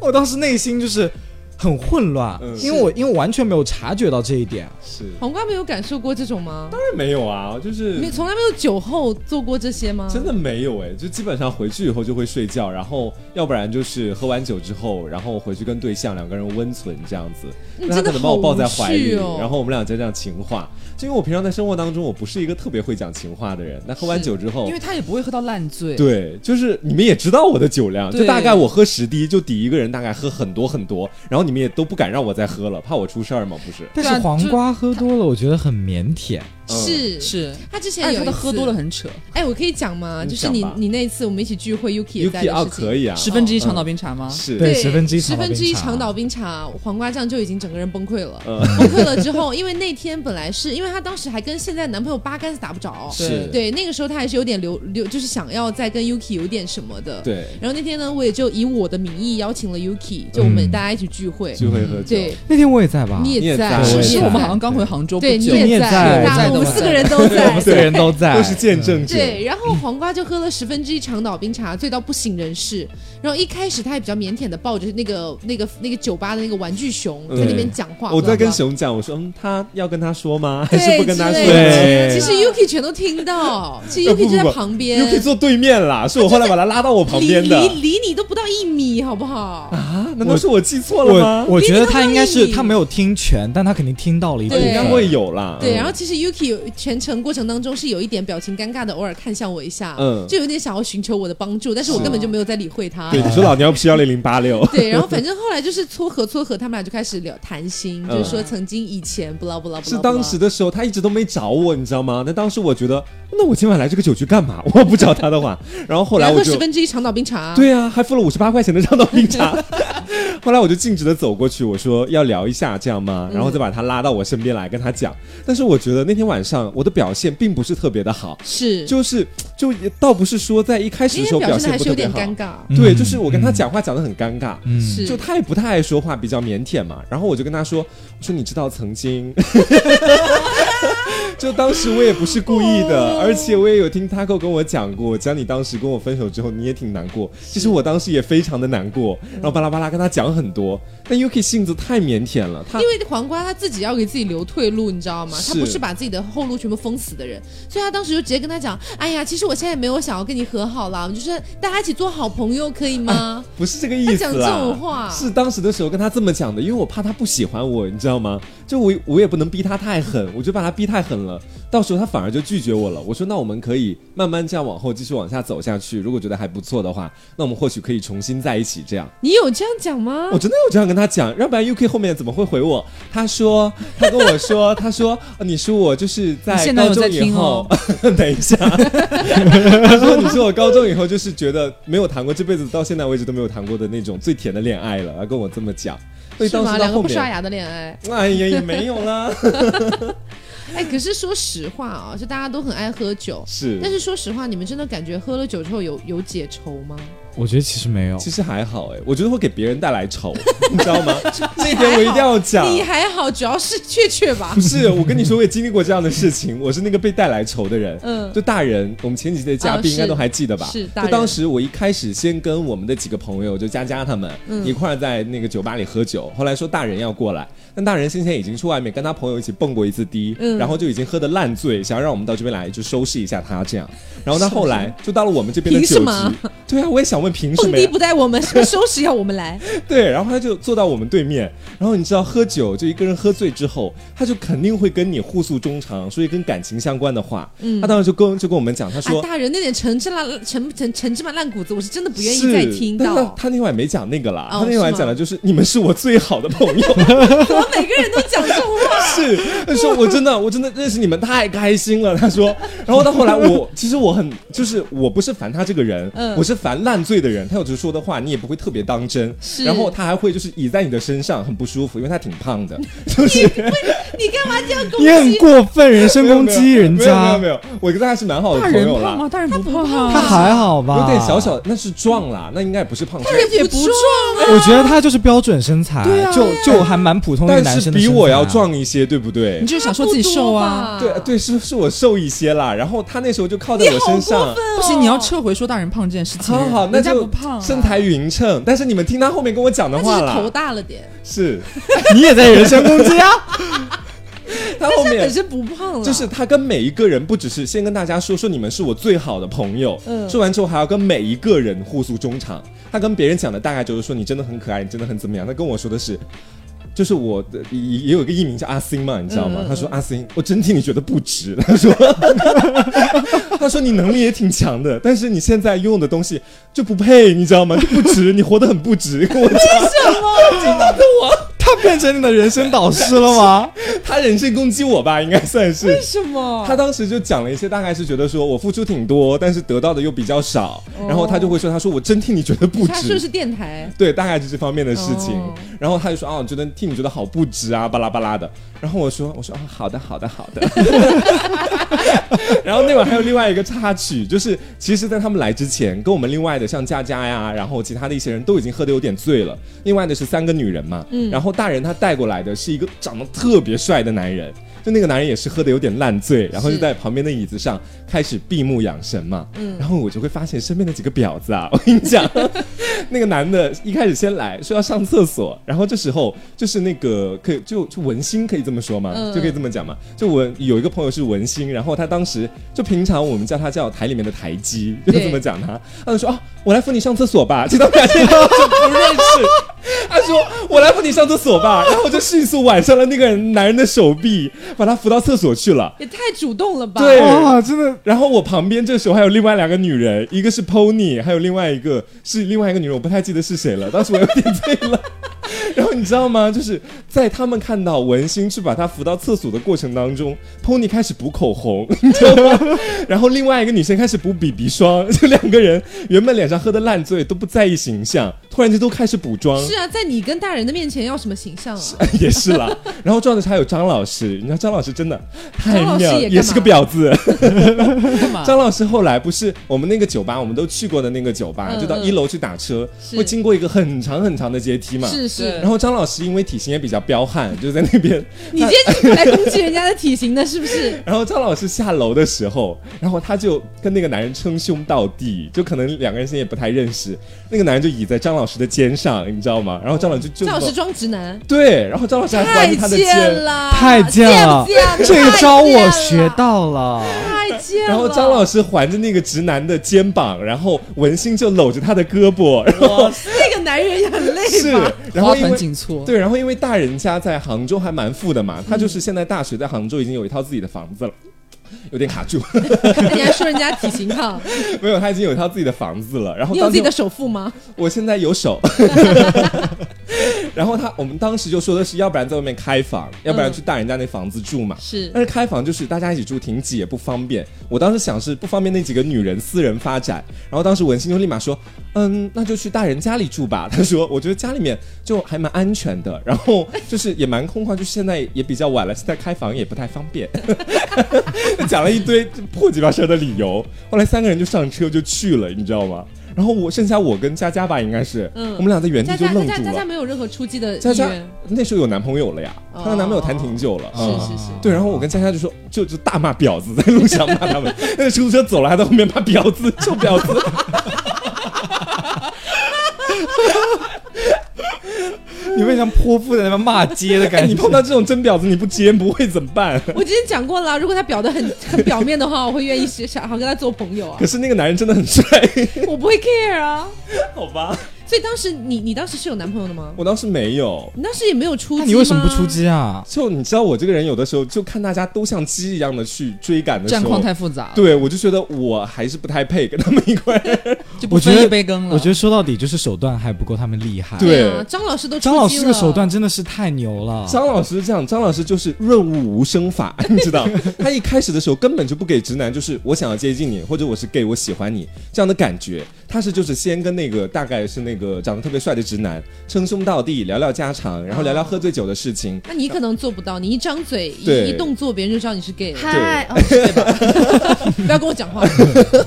我当时内心就是很混乱，嗯因为我因为我完全没有察觉到这一点。是，黄瓜没有感受过这种吗？当然没有啊，就是没，从来没有酒后做过这些吗？真的没有哎，就基本上回去以后就会睡觉，然后要不然就是喝完酒之后，然后回去跟对象两个人温存这样子，嗯那他可能把我抱在怀里，然后我们俩在这样情话。就因为我平常在生活当中，我不是一个特别会讲情话的人，那喝完酒之后因为。他也不会喝到烂醉。对，就是你们也知道我的酒量，就大概我喝十滴就抵一个人大概喝很多很多，然后你们也都不敢让我再喝了，怕我出事儿嘛，不是？但是黄瓜喝多了，我觉得很腼腆。是是，他之前有喝多了很扯，哎，我可以讲吗？就是你你那一次我们一起聚会，Yuki 也在情可。以啊，十分之一长岛冰茶吗？是对十分之一十分之一长长岛冰茶，黄瓜酱就已经整个人崩溃了。嗯崩溃了之后，因为那天本来是因为他当时还跟现在男朋友八竿子打不着，是，对，那个时候他还是有点留留，就是想要再跟 Yuki 有点什么的。。对，然后那天呢，我也就以我的名义邀请了 Yuki，就我们嗯大家一起聚会。聚会喝酒，对，那天我也在吧？你也在，是是我们好像刚回杭州不对，你久，你也在。我们四个人都在。我们。<laughs> 四个人都在，都是见证者。对，然后黄瓜就喝了十分之一长岛冰茶，醉到不省人事。然后一开始他还比较腼腆的抱着那个那个那个酒吧的那个玩具熊在那边讲话。我在跟熊讲，我说，嗯，他要跟他说吗？还是不跟他说？其实 Yuki 全都听到，<laughs> 其实 Yuki 就在旁边 Yuki 坐对面啦，是我后来把他拉到我旁边的离离你都不到一米，好不好？啊？难道是我记错了我吗？我觉得他应该是他没有听全，但他肯定听到了一部对分。应该会有啦。对，嗯然后其实 Yuki 有全程过程当中是有一点表情尴尬的，偶尔看向我一下，嗯就有点想要寻求我的帮助，但是我根本就没有在理会他。对你说老娘不是幺零零八六，对，然后反正后来就是撮合撮合，他们俩就开始聊谈心，嗯就是说曾经以前不啦不啦不啦，是当时的时候他一直都没找我，你知道吗？那当时我觉得，那我今晚来这个酒局干嘛？<laughs> 我不找他的话，然后后来我就然后十分之一长岛冰茶，对啊，还付了五十八块钱的长岛冰茶。<laughs> 后来我就径直的走过去，我说要聊一下这样吗？然后再把他拉到我身边来跟他讲。但是我觉得那天晚上我的表现并不是特别的好，是，就是就也倒不是说在一开始今的时候表现的还是有点尴尬，对，嗯就是我跟他讲话讲的很尴尬。嗯，是就他也不太爱说话，比较腼腆嘛。然后我就跟他说：“我 <laughs> 说你知道曾经，<laughs> 就当时我也不是故意的，哦而且我也有听 Taco 跟我讲过，讲你当时跟我分手之后，你也挺难过。其实我当时也非常的难过，然后巴拉巴拉跟他讲很多。但 Yuki 性子太腼腆了，他因为黄瓜他自己要给自己留退路，你知道吗？是他不是把自己的后路全部封死的人，所以他当时就直接跟他讲：“哎呀，其实我现在也没有想要跟你和好啦，我们就是大家一起做好朋友，可以吗？” <laughs> 不是这个意思他讲这种。话，是当时的时候跟他这么讲的，因为我怕他不喜欢我，你知道吗？就我我也不能逼他太狠，我就把他逼太狠了，到时候他反而就拒绝我了。我说那我们可以慢慢这样往后继续往下走下去，如果觉得还不错的话，那我们或许可以重新在一起这样。你有这样讲吗我？真的有这样跟他讲，要不然 UK 后面怎么会回我？他说，他跟我说，他说呃你是我就是在现在在高中以听哦后，<laughs> 等一下，他说你是我高中以后就是觉得没有谈过这辈子到现在为止都没有谈过的那种最甜的恋爱了，他跟我这么讲。所以是吗？两个不刷，牙的恋爱。哎呀也没有啦，<laughs> 哎，可是说实话啊，就大家都很爱喝酒，是，但是说实话，你们真的感觉喝了酒之后有有解愁吗？我觉得其实没有。其实还好哎，我觉得会给别人带来愁，<laughs> 你知道吗？<laughs> 这一点我一定要讲。你还好，主要是雀雀吧不。是，我跟你说，我也经历过这样的事情，我是那个被带来愁的人。嗯就大人，我们前几期的嘉宾应该都还记得吧？是大人就当时我一开始先跟我们的几个朋友，就佳佳他们、嗯一块儿在那个酒吧里喝酒，后来说大人要过来，但大人先前已经去外面跟他朋友一起蹦过一次迪，嗯然后就已经喝的烂醉，想要让我们到这边来就收拾一下他这样。然后他后来就到了我们这边的酒凭什么局，对啊，我也想问凭什么呀？蹦迪不带我们，什么收拾要我们来？<laughs> 对，然后他就坐到我们对面，然后你知道喝酒就一个人喝醉之后，他就肯定会跟你互诉衷肠，说一跟感情相关的话。嗯他当时就跟就跟我们讲，他啊，说。大人那点陈芝麻陈陈陈芝麻烂谷子，我是真的不愿意再听到。他那晚没讲那个啦，哦他那晚讲的就是你们是我最好的朋友，<laughs> 怎么每个人都讲这种话？<laughs> 是他说我真的我真的认识你们太开心了。他说，然后到后来我其实我很就是我不是烦他这个人，嗯我是烦烂醉的人。他有时候说的话你也不会特别当真，然后他还会就是倚在你的身上很不舒服，因为他挺胖的，<laughs> 就是。你干嘛这样攻你很击？过分，人身攻击人没有没有家没，有，我跟他是蛮好的朋友啦人胖吗？。大人不胖啊，他还好吧？有点小小，那是壮啦，那应该也不是胖。也不壮啊！我觉得他就是标准身材，就就还蛮普通的男生的身材啊比我要壮一些，对不对你？就是想说自己瘦啊？对对，是是我瘦一些啦。然后他那时候就靠在我身上。不行，你要撤回说大人胖这件事情。好好，那人不胖啊身材匀称，但是你们听他后面跟我讲的话他只是头，大了点，是 <laughs> 你也在人身攻击啊？<laughs> 他后面本身不胖了，就是他跟每一个人，不只是先跟大家说说你们是我最好的朋友，嗯说完之后还要跟每一个人互诉衷肠。他跟别人讲的大概就是说你真的很可爱，你真的很怎么样。他跟我说的是。就是我的也也有一个艺名叫阿星嘛，你知道吗？他说阿星，我真替你觉得不值。他说，他说你能力也挺强的，但是你现在拥有的东西就不配，你知道吗？就不值，你活得很不值。跟我讲，他变成你的人生导师了吗？他人身攻击我吧，应该算是。为什么？他当时就讲了一些，大概是觉得说我付出挺多，但是得到的又比较少，然后他就会说，他说我真替你觉得不值他说，是电台，对，大概是这方面的事情。哦然后他就说啊，我觉得替你觉得好不值啊，巴拉巴拉的。然后我说我说啊，好的好的好的。<laughs> 然后那晚还有另外一个插曲，就是其实，在他们来之前，跟我们另外的像佳佳呀，然后其他的一些人都已经喝的有点醉了。另外的是三个女人嘛，嗯然后大人他带过来的是一个长得特别帅的男人。就那个男人也是喝的有点烂醉，然后就在旁边的椅子上开始闭目养神嘛。嗯然后我就会发现身边的几个婊子啊，我跟你讲，<laughs> 那个男的一开始先来说要上厕所，然后这时候就是那个可以就就文心可以这么说吗？嗯就可以这么讲嘛。就文有一个朋友是文心，然后他当时就平常我们叫他叫台里面的台基，就对这么讲他，他就说啊，我来扶你上厕所吧，结果发现就不认识。他说：“我来扶你上厕所吧。<laughs> ”然后我就迅速挽上了那个男人的手臂，把他扶到厕所去了。也太主动了吧？对哇，真的然后我旁边这时候还有另外两个女人，一个是 Pony，还有另外一个是另外一个女人，我不太记得是谁了。当时我有点醉了。<laughs> 然后你知道吗？就是在他们看到文心去把他扶到厕所的过程当中，Pony 开始补口红，<laughs> 你知道吗？<laughs> 然后另外一个女生开始补 BB 霜，就两个人原本脸上喝的烂醉都不在意形象，突然间都开始补妆。是啊，在你跟大人的面前要什么形象啊？也是啦，然后重要的是还有张老师，你知道张老师真的太妙，也也是个婊子。张老师后来不是我们那个酒吧，我们都去过的那个酒吧，嗯就到一楼去打车，会经过一个很长很长的阶梯嘛。是是，然后张老师因为体型也比较彪悍，就在那边。<laughs> 你今天就是来攻击人家的体型的，是不是？<laughs> 然后张老师下楼的时候，然后他就跟那个男人称兄道弟，就可能两个人现在也不太认识。那个男人就倚在张老师的肩上，你知道吗？然后张老师就就张老师装直男，对，然后张老师还太环着他的贱肩，了，太贱了不贱这个招我学到了。太 <laughs> 贱了。然后张老师环着那个直男的肩膀，然后文心就搂着他的胳膊，然后那个男人也很累是然后因为锦簇，对，然后因为大人家在杭州还蛮富的嘛，他就是现在大学在杭州已经有一套自己的房子了。有点卡住，你还说人家体型胖，<laughs> 没有，他已经有一套自己的房子了。然后你有自己的首付吗？我现在有手，<laughs> 然后他我们当时就说的是，要不然在外面开房，要不然去大人家那房子住嘛。是但是开房就是大家一起住挺挤也不方便。我当时想是不方便那几个女人私人发展，然后当时文心就立马说，嗯，那就去大人家里住吧。<laughs> 他说，我觉得家里面就还蛮安全的，然后就是也蛮空旷，就是现在也比较晚了，现在开房也不太方便。讲了一堆破鸡巴事儿的理由，后来三个人就上车就去了，你知道吗？然后我剩下我跟佳佳吧，应该是，嗯。我们俩在原地就愣住了。佳佳没有任何出击的佳佳那时候有男朋友了呀，哦。她跟男朋友谈挺久了，是嗯是。是，对，然后我跟佳佳就说，就就大骂婊子，在路上骂他们，<laughs> 那个出租车走了，还在后面骂婊子，臭婊子。你会像泼妇在那边骂街的哎，感觉。你碰到这种真婊子，你不接不会怎么办？我之前讲过了，如果他表的很很表面的话，我会愿意想想好跟他做朋友啊可，是那个男人真的很帅，我不会 care 啊。好吧？所以当时你你当时是有男朋友的吗？我当时没有，你当时也没有出击那你为什么不出？击啊？就你知道我这个人有的时候就看大家都像鸡一样的去追赶的时候战况，太复杂了，对我就觉得我还是不太配跟他们一块儿。<laughs> 就不分我觉得一杯羹了。我觉得说到底就是手段还不够他们厉害。对啊，张老师都出击张老师这个手段真的是太牛了。张老师这样，张老师就是润物无声法，<laughs> 你知道？他一开始的时候根本就不给直男，就是我想要接近你，或者我是 gay，我喜欢你这样的感觉。他是就是先跟那个大概是那个长得特别帅的直男称兄道弟，聊聊家常，然后聊聊喝醉酒的事情。那你可能做不到，你一张嘴一一动作，别人就知道你是 gay 了。嗨哦，对吧？<laughs> 不要跟我讲话，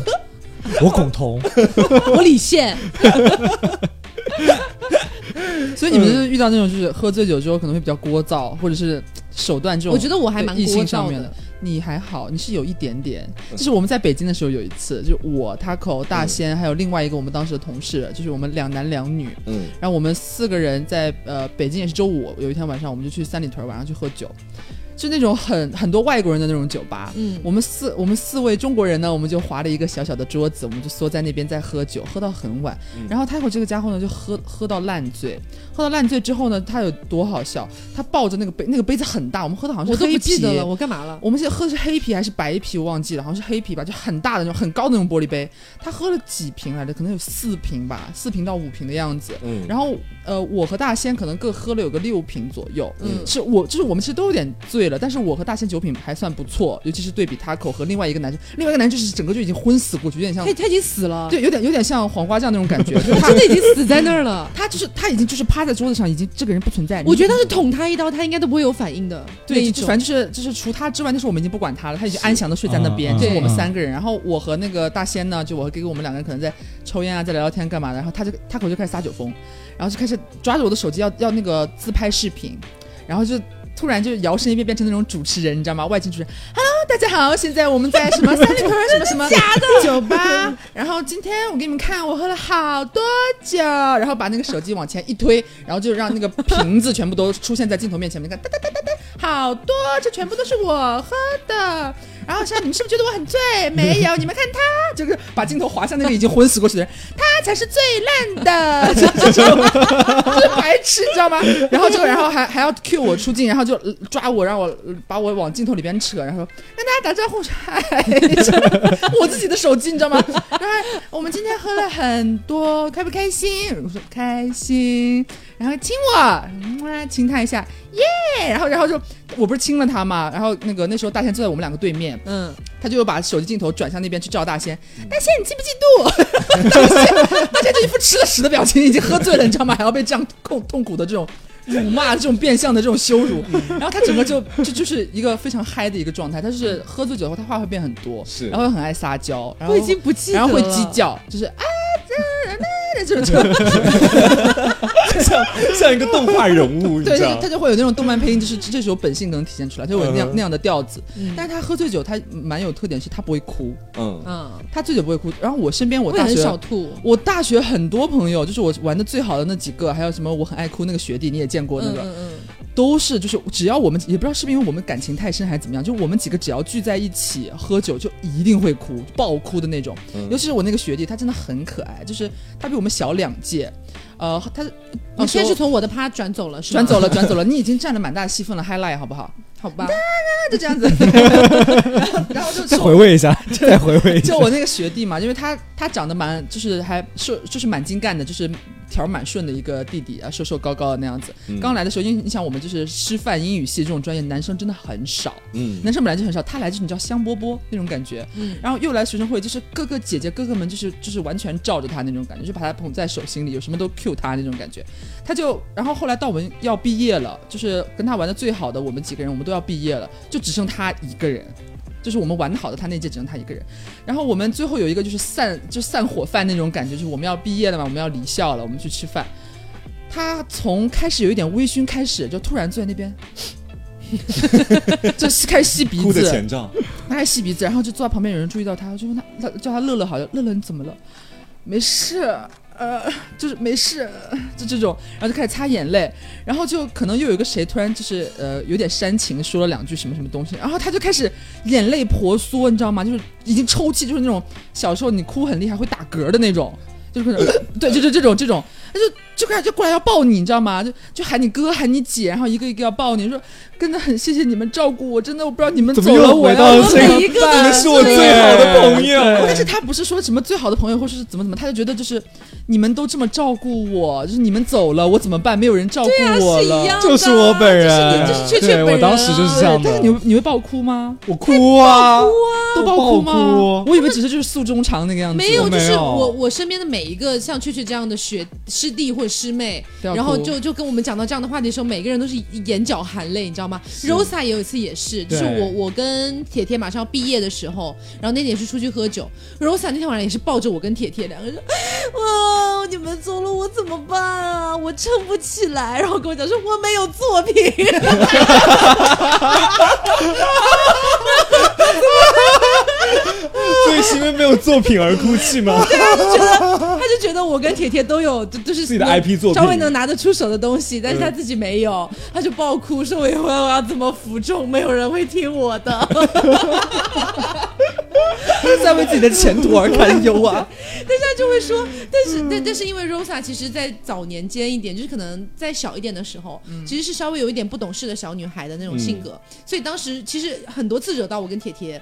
<laughs> 我苟同，<laughs> 我李现。所以你们就是遇到那种就是喝醉酒之后可能会比较聒噪，或者是手段这种，我觉得我还蛮聒噪的性上面的。，你还好，你是有一点点。就是我们在北京的时候有一次，就是我、Taco、大仙，还有另外一个我们当时的同事，就是我们两男两女，嗯，然后我们四个人在呃北京也是周五，有一天晚上我们就去三里屯晚上去喝酒，就那种很很多外国人的那种酒吧。嗯，我们四我们四位中国人呢，我们就划了一个小小的桌子，我们就缩在那边在喝酒，喝到很晚。然后 Taco 这个家伙呢，就喝喝到烂醉，喝到烂醉之后呢，他有多好笑？他抱着那个杯，那个杯子很大，我们喝的好像我都是黑啤。不记得了，我干嘛了？我们现在喝的是黑啤还是白啤，我忘记了，好像是黑啤吧，就很大的那种很高的那种玻璃杯。他喝了几瓶来着？可能有四瓶吧，四瓶到五瓶的样子。嗯然后呃，我和大仙可能各喝了有个六瓶左右。嗯是我就是我们其实都有点醉了，但是我和大仙酒品还算不错，尤其是对比 Taco 和另外一个男生，另外一个男生就是整个就已经昏死过去，有点像他他已经死了，对，有点有点像黄瓜酱那种感觉，<laughs> 他真的已经死在那儿了。他就是他已经就是趴在桌子上，已经这个人不存在。我觉得是捅他一刀，他应该都不会有反应的。对，就反正就是就是除他之外，那时候我们已经不管他了，他已经安详的睡在那边，嗯就是我们嗯三个人。然后我和那个大仙呢，就我和给我们两个人可能在抽烟啊，在聊聊天干嘛的。然后他就他口就开始撒酒疯，然后就开始抓着我的手机要要那个自拍视频，然后就。突然就摇身一变变成那种主持人，你知道吗？外景主持人，Hello，大家好，现在我们在什么三里屯什么什么 <laughs> 假的酒吧，然后今天我给你们看，我喝了好多酒，然后把那个手机往前一推，然后就让那个瓶子全部都出现在镜头面前，你看哒哒哒哒哒，好多，这全部都是我喝的。然后说你们是不是觉得我很醉？没有，你们看他，就是把镜头划向那个已经昏死过去的人，他才是最烂的，<laughs> 这种就是白痴，你知道吗？然后就然后还还要 cue 我出镜，然后就呃抓我，让我呃把我往镜头里边扯，然后说跟大家打招呼，嗨，我自己的手机，你知道吗？然后我们今天喝了很多，开不开心？我说开心，然后亲我，嗯亲他一下，耶！然后然后就我不是亲了他嘛，然后那个那时候大仙坐在我们两个对面，嗯，他就把手机镜头转向那边去照大仙，大仙你嫉不嫉妒？大 <laughs> 仙 <laughs> 大仙就一副吃了屎的表情，已经喝醉了，你知道吗？还要被这样痛痛苦的这种。辱骂这种变相的这种羞辱，然后他整个就 <laughs> 就就是一个非常嗨的一个状态。他就是喝醉酒后，他话会变很多，是然后又很爱撒娇，然后我已经不记得，然后会鸡叫，就是啊，<laughs> <laughs> 像像一个动画人物，你对，知道他他？就会有那种动漫配音，就是这时候本性能体现出来，就有那样嗯那样的调子。嗯但是他喝醉酒，他蛮有特点，是他不会哭，嗯，嗯，他醉酒不会哭。然后我身边我大学少吐。我大学很多朋友，就是我玩的最好的那几个，还有什么我很爱哭那个学弟，你也见过那个，嗯嗯嗯，都是就是只要我们也不知道是不是因为我们感情太深还是怎么样，就我们几个只要聚在一起喝酒，就一定会哭，爆哭的那种。嗯尤其是我那个学弟，他真的很可爱，就是他比我们小两届，呃，他你那时候现在是从我的趴转走了，是吗转走了，转走了，<laughs> 你已经占了蛮大的戏份了，highlight 好不好？好吧？就这样子，然后就再回味一下，<laughs> 再回味一下就。我那个学弟嘛，因为他他长得蛮就是还是，就是蛮精干的，就是条儿蛮顺的一个弟弟啊，瘦瘦高高的那样子。嗯刚来的时候，因为你想我们就是师范英语系这种专业，男生真的很少，嗯男生本来就很少，他来就是你知道香饽饽那种感觉。嗯，然后又来学生会，就是各个姐姐哥哥们，就是就是完全罩着他那种感觉，就把他捧在手心里，有什么都 Q 他那种感觉。他就，然后后来到我们要毕业了，就是跟他玩的最好的我们几个人，我们都要毕业了，就只剩他一个人。就是我们玩的好的，他那届只剩他一个人。然后我们最后有一个就是散就散伙饭那种感觉，就是我们要毕业了嘛，我们要离校了，我们去吃饭。他从开始有一点微醺开始，就突然坐在那边，<laughs> 就开始吸鼻哭的子，前兆，他还吸鼻子，然后就坐在旁边，有人注意到他，就问他，他叫他乐乐好，乐乐你怎么了？没事，呃，就是没事，就这种，然后就开始擦眼泪，然后就可能又有一个谁突然就是呃有点煽情，说了两句什么什么东西，然后他就开始眼泪婆娑，你知道吗？就是已经抽泣，就是那种小时候你哭很厉害会打嗝的那种，就是可能对，就是这种这种，他就就开始就过来要抱你，你知道吗？就就喊你哥喊你姐，然后一个一个要抱你，说真的很谢谢你们照顾我，真的我不知道你们怎么又走了我回到要怎么这个一个办你们是我最好的朋友。但是他不是说什么最好的朋友，或是怎么怎么，他就觉得就是你们都这么照顾我，就是你们走了我怎么办？没有人照顾我了。是一样的，就是我本人就是你，就是雀雀本人啊我当时就是这样的但是。你你会爆哭吗？我哭啊，都爆哭吗？我以为只是就是诉衷肠那个样子。没有，我没有就是我我身边的每一个像雀雀这样的学师弟或者师妹，然后就就跟我们讲到这样的话题的时候，每个人都是眼角含泪，你知道吗？Rosa 也有一次也是，就是我我跟铁铁马上要毕业的时候，然后那天也是出去喝酒，Rosa 那天晚上也是抱着我跟铁铁两个人说，哇，你们走了我怎么办啊？我撑不起来，然后跟我讲说我没有作品，<laughs> <laughs> 所以是因为没有作品而哭泣吗？<laughs> 他就觉得我跟铁铁都有，就就是自己的 IP 作品稍微能拿得出手的东西，但是他自己没有，他就爆哭说：“我以后我要怎么服众？没有人会听我的。<laughs> 在为自己的前途而担忧啊。”但是他就会说，但是但但是因为 Rosa 其实，在早年间一点，就是可能在小一点的时候，其实是稍微有一点不懂事的小女孩的那种性格，所以当时其实很多次惹到我跟铁铁。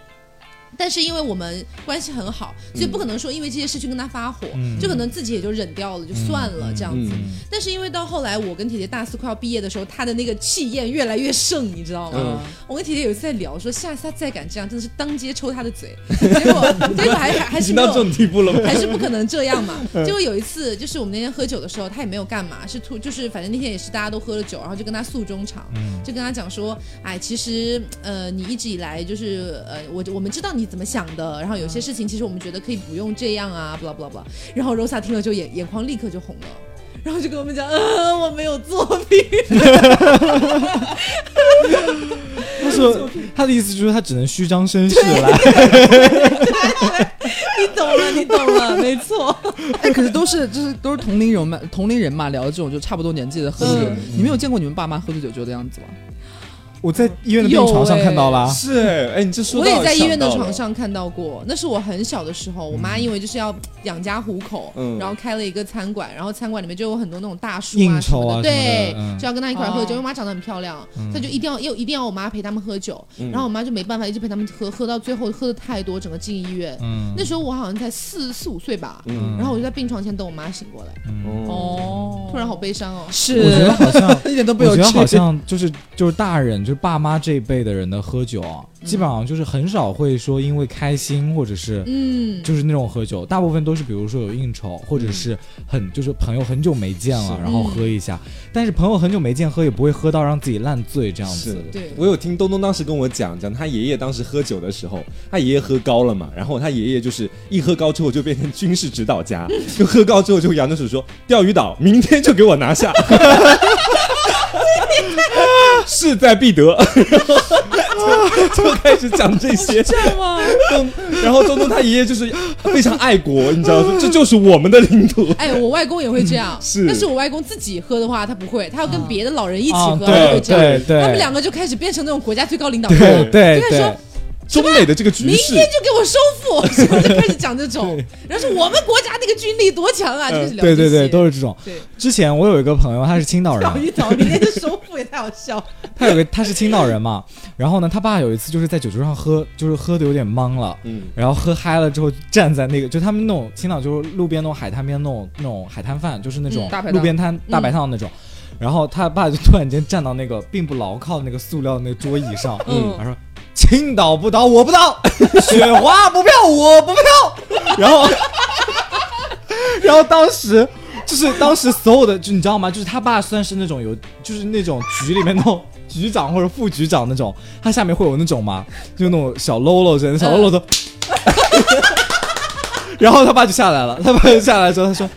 但是因为我们关系很好，所以不可能说因为这些事去跟他发火，嗯就可能自己也就忍掉了，就算了这样子。嗯但是因为到后来，我跟铁铁大四快要毕业的时候，他的那个气焰越来越盛，你知道吗？嗯我跟铁铁有一次在聊，说下次他再敢这样，真的是当街抽他的嘴。<laughs> 结果结果还还还是没有到这种地步了吗？<laughs> 还是不可能这样嘛。嗯结果有一次，就是我们那天喝酒的时候，他也没有干嘛，是突就是反正那天也是大家都喝了酒，然后就跟他诉衷肠，嗯就跟他讲说，哎，其实呃你一直以来就是呃我我们知道你怎么想的，然后有些事情其实我们觉得可以不用这样啊，blah blah blah。然后 Rosa 听了就眼眼眶立刻就红了。然后就跟我们讲，呃，我没有作品，他说他的意思就是他只能虚张声势来，你懂了，你懂了，没错。哎，可是都是就是都是同龄人嘛，同龄人嘛，聊这种就差不多年纪的喝醉酒。你没有见过你们爸妈喝醉酒就的样子吗？我在医院的病床上看到啦。是哎，哎，你这说我也在医院的床上看到过，那是我很小的时候，我妈因为就是要养家糊口，嗯。然后开了一个餐馆，然后餐馆里面就有很多那种大叔啊什么的，啊么的对，嗯。就要跟他一块喝酒。哦。因为我妈长得很漂亮，她就一定要又一定要我妈陪他们喝酒，嗯。然后我妈就没办法，一直陪他们喝，喝到最后喝的太多，整个进医院。嗯。那时候我好像才四四五岁吧，嗯。然后我就在病床前等我妈醒过来，哦，哦。突然好悲伤哦。是，我觉得好像 <laughs> 一点都不有趣。我觉得好像就是就是大人，就是爸妈这一辈的人的喝酒啊，基本上就是很少会说因为开心或者是嗯，就是那种喝酒，大部分都是比如说有应酬，或者是很就是朋友很久没见了，然后喝一下。但是朋友很久没见，喝也不会喝到让自己烂醉这样子。对。我有听东东当时跟我讲，讲他爷爷当时喝酒的时候，他爷爷喝高了嘛，然后他爷爷就是一喝高之后就变成军事指导家，就喝高之后就扬着手说钓鱼岛明天就给我拿下，势在必得，就 <laughs> 就开始讲这些。这样吗？东，然后东东他爷爷就是非常爱国，你知道说这就是我们的领土。哎，我外公也会这样，是。但是我外公自己喝的话，他不会，他要跟别的老人一起啊喝，他就会这样。对。对他们两个就开始变成那种国家最高领导人，对对就开始说，中美的这个局势。明天，就给我收复，<laughs> 就开始讲这种，然后说我们国家那个军力多强啊，对对对，都是这种。对。之前我有一个朋友，他是青岛人，钓鱼岛明天就收复也太好笑，<laughs> 他有个他是青岛人嘛，然后呢，他爸有一次就是在酒桌上喝，就是喝的有点懵了，嗯，然后喝嗨了之后站在那个，就他们那种青岛就是路边那种海滩边那种那种海滩饭，就是那种路边摊大排档那种。然后他爸就突然间站到那个并不牢靠的那个塑料的那个桌椅上，嗯。他说：“青岛不倒我不倒，<laughs> 雪花不飘我不飘。<laughs> ”然后，<laughs> 然后当时就是当时所有的，就你知道吗？就是他爸算是那种有，就是那种局里面那种局长或者副局长那种，他下面会有那种吗？就那种小喽啰人，小喽啰都。然后他爸就下来了，他爸就下来之后他说。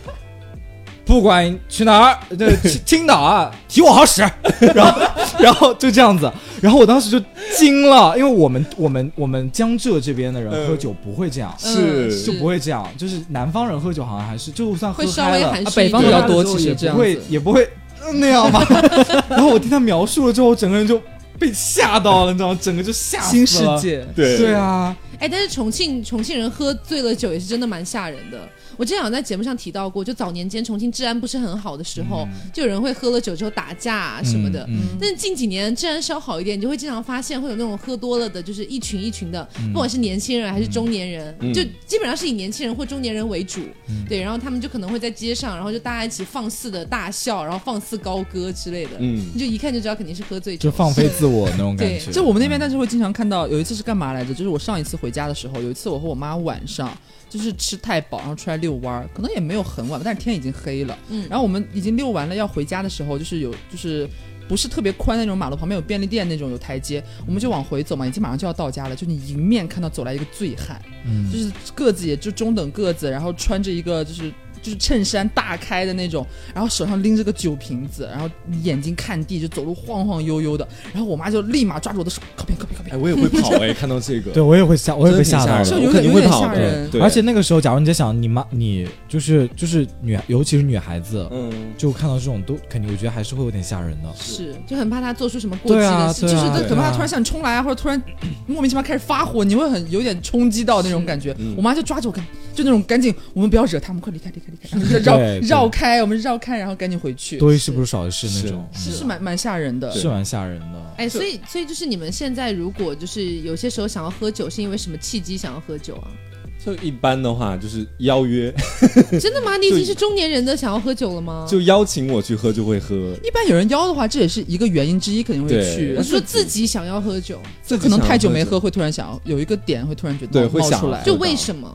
不管去哪儿，这青青岛啊，提我好使。然后，然后就这样子。然后我当时就惊了，因为我们我们我们江浙这边的人嗯喝酒不会这样，嗯是就不会这样。就是南方人喝酒好像还是，就算喝会稍嗨了，啊微含蓄北方比较多，其实这样也不会。也不会呃那样吧。<laughs> 然后我听他描述了之后，我整个人就被吓到了，你知道吗？整个就吓死新了。世界，对对，啊，哎，但是重庆重庆人喝醉了酒也是真的蛮吓人的。我之前好像在节目上提到过，就早年间重庆治安不是很好的时候，就有人会喝了酒之后打架啊什么的。嗯但是近几年治安稍好一点，你就会经常发现会有那种喝多了的，就是一群一群的，不管是年轻人还是中年人，嗯就基本上是以年轻人或中年人为主。对，然后他们就可能会在街上，然后就大家一起放肆的大笑，然后放肆高歌之类的。嗯你就一看就知道肯定是喝醉酒就，放飞自我那种感觉。就我们那边，但是会经常看到，有一次是干嘛来着？就是我上一次回家的时候，有一次我和我妈晚上就是吃太饱，然后出来遛弯儿，可能也没有很晚吧，但是天已经黑了。嗯然后我们已经遛完了，要回家的时候，就是有就是。不是特别宽的那种马路，旁边有便利店那种有台阶，我们就往回走嘛，已经马上就要到家了。就你迎面看到走来一个醉汉，嗯就是个子也就中等个子，然后穿着一个就是就是衬衫大开的那种，然后手上拎着个酒瓶子，然后眼睛看地，就走路晃晃悠悠的。然后我妈就立马抓住我的手，靠边靠边靠边。哎，我也会 <laughs> 跑哎，看到这个，对我也会吓，我也会吓到的。肯定会跑的有点吓人。对，而且那个时候，假如你在想你妈，你就是就是女，尤其是女孩子，嗯，就看到这种都肯定，我觉得还是会有点吓人的。是，就很怕她做出什么过激的事，就是就对可怕他突然向你冲来啊，<laughs> 或者突然莫名其妙开始发火，你会很有点冲击到那种感觉。嗯我妈就抓着我，赶就那种赶紧，我们不要惹他，我们快离开离开绕绕开，我们绕开，然后赶紧回去。多一事不如少一事那种，是是蛮蛮吓人的。是蛮吓人的。哎，所以所以就是你们现在如果就是有些时候想要喝酒，是因为什么契机想要喝酒啊？就一般的话就是邀约，真的吗？你已经是中年人的想要喝酒了吗？就邀请我去喝就会喝，一般有人邀的话，这也是一个原因之一，肯定会去我。说自己想要喝酒，自己可能太久没喝，会突然想要有一个点，会突然觉得对会想出来。就为什么？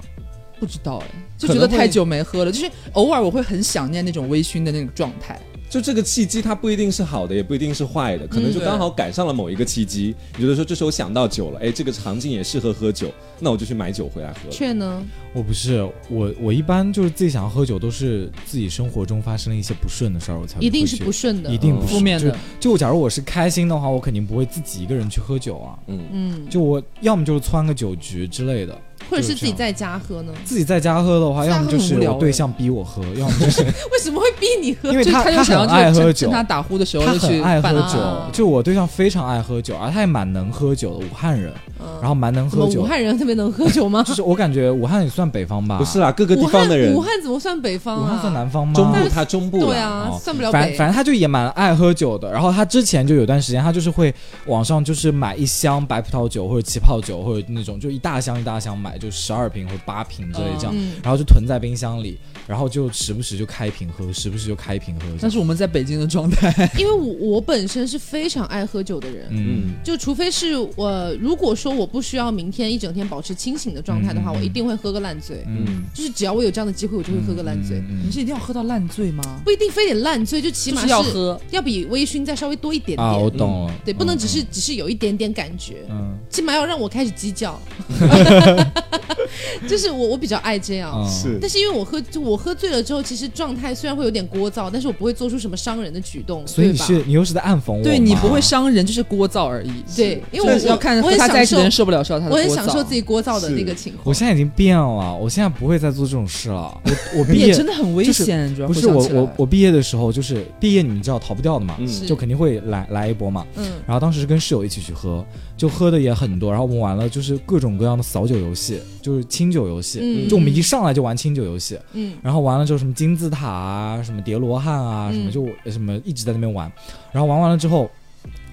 不知道哎，就觉得太久没喝了，就是偶尔我会很想念那种微醺的那种状态。就这个契机，它不一定是好的，也不一定是坏的，可能就刚好赶上了某一个契机。你觉得说这时候想到酒了，哎，这个场景也适合喝酒，那我就去买酒回来喝了。却呢？我不是我，我一般就是自己想要喝酒，都是自己生活中发生了一些不顺的事儿，我才会一定是不顺的，一定不是负面的就就假如我是开心的话，我肯定不会自己一个人去喝酒啊。嗯，嗯，就我要么就是窜个酒局之类的，或者是自己在家喝呢？自己在家喝的话，要么就是我对象逼我喝，要么就是 <laughs> 为什么会逼你喝？因为就他就他想要很爱喝酒他打呼的时候他就去很爱喝酒啊，就我对象非常爱喝酒，而他也蛮能喝酒的，武汉人，嗯然后蛮能喝酒武。汉人特别能喝酒吗？就是我感觉武汉也算北方吧，不是啦，各个地方的人武，汉怎么算北方啊？武汉算南方吗？中部它中部对啊，哦算不了北。反反正他就也蛮爱喝酒的，然后他之前就有段时间，他就是会网上就是买一箱白葡萄酒或者气泡酒或者那种就一大箱一大箱买，就十二瓶或者八瓶之类这样，嗯，然后就囤在冰箱里，然后就时不时就开瓶喝，时不时就开瓶喝这样。那是我们在北京的状态。因为我我本身是非常爱喝酒的人，嗯，就除非是我如果说我不需要明天一整天保持清醒的状态的话，嗯我一定会喝个烂醉。嗯，就是只要我有这样的机会，我就会喝个烂醉，嗯你是一定要喝到烂醉吗？不一定非得烂醉，就起码是要喝。要比微醺再稍微多一点点。啊，我懂了，对，不能只是只是有一点点感觉，嗯起码要让我开始鸡叫。<laughs> <laughs> 就是我我比较爱这样。嗯是但是因为我喝，就我喝醉了之后，其实状态虽然会有点聒噪，但是我不会做出什么伤人的举动，所以你是你又是在暗讽我，对你不会伤人，就是聒噪而已。对，因为我要看我很和他在一起的人享受不了受到他，的聒噪。我很享受自己聒噪的那个情况。我现在已经变了，我现在不会再做这种事了。<laughs> 我我毕业真的很危就是险，主要不是我我我毕业的时候，就是毕业你们知道逃不掉的嘛，就肯定会来来一波嘛。嗯，然后当时是跟室友一起去喝，就喝的也很多，然后我们玩了就是各种各样的扫酒游戏，就是清酒游戏，嗯。就我们一上来就玩清酒游戏，嗯。然后完了之后什么金字塔啊，什么叠罗汉啊，什么嗯就什么一直在那边玩，然后玩完了之后，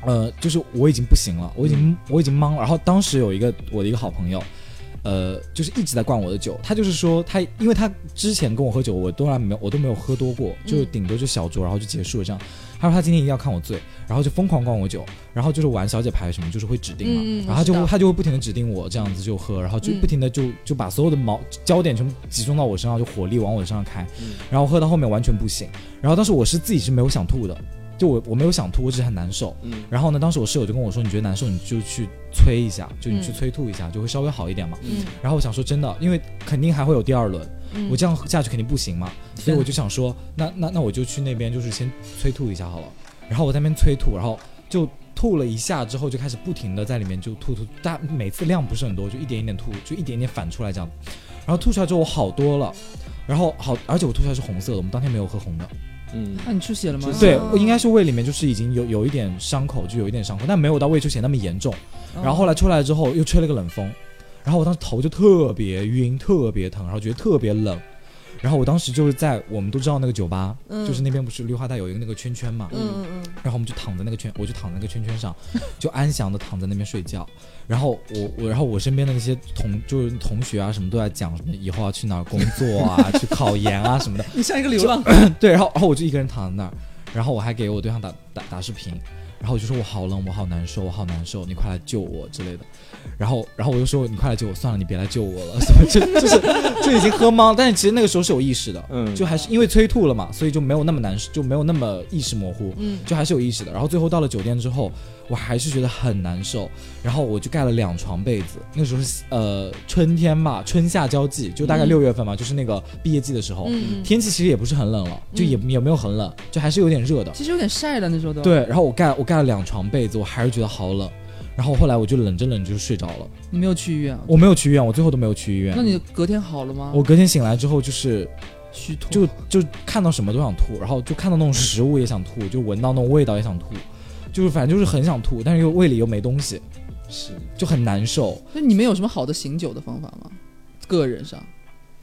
呃，就是我已经不行了，我已经我已经懵了。然后当时有一个我的一个好朋友，呃，就是一直在灌我的酒，他就是说他，因为他之前跟我喝酒，我都然没有我都没有喝多过，就嗯。顶多就小酌，然后就结束了这样。他说他今天一定要看我醉，然后就疯狂灌我酒，然后就是玩小姐牌什么，就是会指定嘛，嗯嗯然后他就会他就会不停的指定我这样子就喝，然后就嗯不停的就就把所有的矛焦点全部集中到我身上，就火力往我身上开，嗯。然后喝到后面完全不行，然后当时我是自己是没有想吐的，就我我没有想吐，我只是很难受。嗯然后呢，当时我室友就跟我说，你觉得难受你就去催一下，就你去嗯催吐一下，就会稍微好一点嘛。嗯然后我想说真的，因为肯定还会有第二轮，嗯，我这样下去肯定不行嘛，所以我就想说，那那那我就去那边就是先催吐一下好了。然后我在那边催吐，然后就吐了一下之后，就开始不停的在里面就吐吐，但每次量不是很多，就一点一点吐，就一点一点反出来这样。然后吐出来之后我好多了，然后好，而且我吐出来是红色的，我们当天没有喝红的。嗯，那你出血了吗？对应该是胃里面就是已经有有一点伤口，就有一点伤口，但没有到胃出血那么严重。然后后来出来之后又吹了个冷风，然后我当时头就特别晕，特别疼，然后觉得特别冷。然后我当时就是在我们都知道那个酒吧，嗯就是那边不是绿化带有一个那个圈圈嘛，嗯嗯嗯，然后我们就躺在那个圈，我就躺在那个圈圈上，就安详的躺在那边睡觉。然后我我然后我身边的那些同就是同学啊什么都在讲什么以后要去哪儿工作啊，去考研啊什么的。<laughs> 你像一个流浪。<laughs> 对，然后然后我就一个人躺在那儿，然后我还给我对象打打打视频，然后我就说我好冷，我好难受，我好难受，你快来救我之类的。然后然后我就说你快来救我，算了，你别来救我了，<laughs> 什么就就是就已经喝懵了，但是其实那个时候是有意识的，嗯就还是因为催吐了嘛，所以就没有那么难受，就没有那么意识模糊，嗯就还是有意识的。然后最后到了酒店之后，我我还是觉得很难受。然后我就盖了两床被子，那时候是呃春天嘛，春夏交际，就大概嗯六月份嘛，就是那个毕业季的时候，嗯，天气其实也不是很冷了，就也也没有很冷，就还是有点热的。其实有点晒的那时候都。，对，然后我盖我盖了两床被子，我还是觉得好冷。然后后来我就冷着冷着就睡着了，你没有去医院啊？我没有去医院，我最后都没有去医院。那你隔天好了吗？我隔天醒来之后就是虚脱。就就看到什么都想吐，然后就看到那种食物也想吐，就闻到那种味道也想吐，就是反正就是很想吐，但是又胃里又没东西，是就很难受。那你们有什么好的醒酒的方法吗？个人上，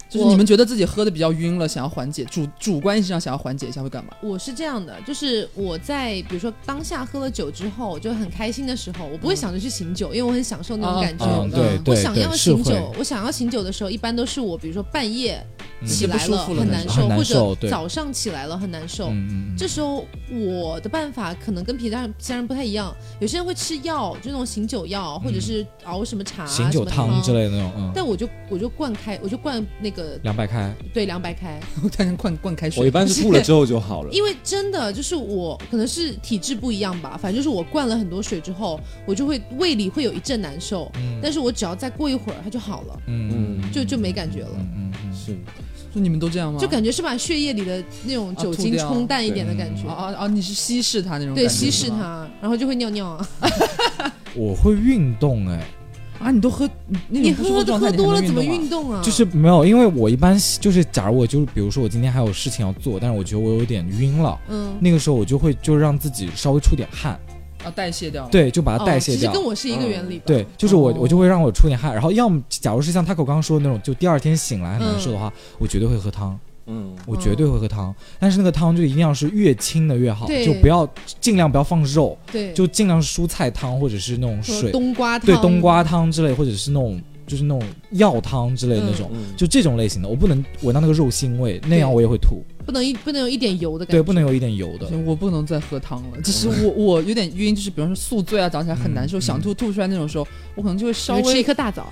就是你们觉得自己喝的比较晕了，想要缓解，主主观意识上想要缓解一下会干嘛？我是这样的，就是我在比如说当下喝了酒之后，就很开心的时候，我不会想着去醒酒，因为我很享受那种感觉。对嗯对我想要醒酒，我想要醒酒的时候，一般都是我比如说半夜嗯起来不舒服了很难受，难或者早上起来了很难受。嗯嗯嗯，这时候我的办法可能跟其他人其他人不太一样，有些人会吃药，就那种醒酒药，或者是熬什么茶、嗯醒酒汤之类。的那种，嗯，但我就我就灌开，我就灌那个凉白开，对凉白开，<laughs> 我突然灌灌开水。我一般是吐了之后就好了。因为真的就是我可能是体质不一样吧，反正就是我灌了很多水之后，我就会胃里会有一阵难受，但是我只要再过一会儿它就好了，嗯。嗯就就没感觉了。嗯，是就你们都这样吗？就感觉是把血液里的那种酒精冲淡一点的感觉，啊啊啊！你是稀释它那种感觉，对，稀释它，然后就会尿尿啊。<laughs> 我会运动哎，啊！你都喝你喝喝多了怎么运动啊？运动啊？就是没有，因为我一般就是，假如我就是，比如说我今天还有事情要做，但是我觉得我有点晕了，嗯，那个时候我就会就让自己稍微出点汗，啊，代谢掉。对，就把它哦代谢掉。其实跟我是一个原理吧。对，就是我，哦。我就会让我出点汗，然后要么假如是像 Taco 刚刚说的那种，就第二天醒来很难受的话，我绝对会喝汤，嗯，我绝对会喝汤，但是那个汤就一定要是越清的越好，对。就不要尽量不要放肉，对，就尽量是蔬菜汤或者是那种水，冬瓜汤，对，冬瓜汤之类，或者是那种就是那种药汤之类的那种，嗯。就这种类型的，我不能闻到那个肉腥味，那样我也会吐，不能一不能有一点油的感觉。对，不能有一点油的。我不能再喝汤了，就是我我有点晕，就是比方说宿醉啊，早起来很难受，嗯。想吐吐出来那种时候，我可能就会稍微吃一，颗大枣，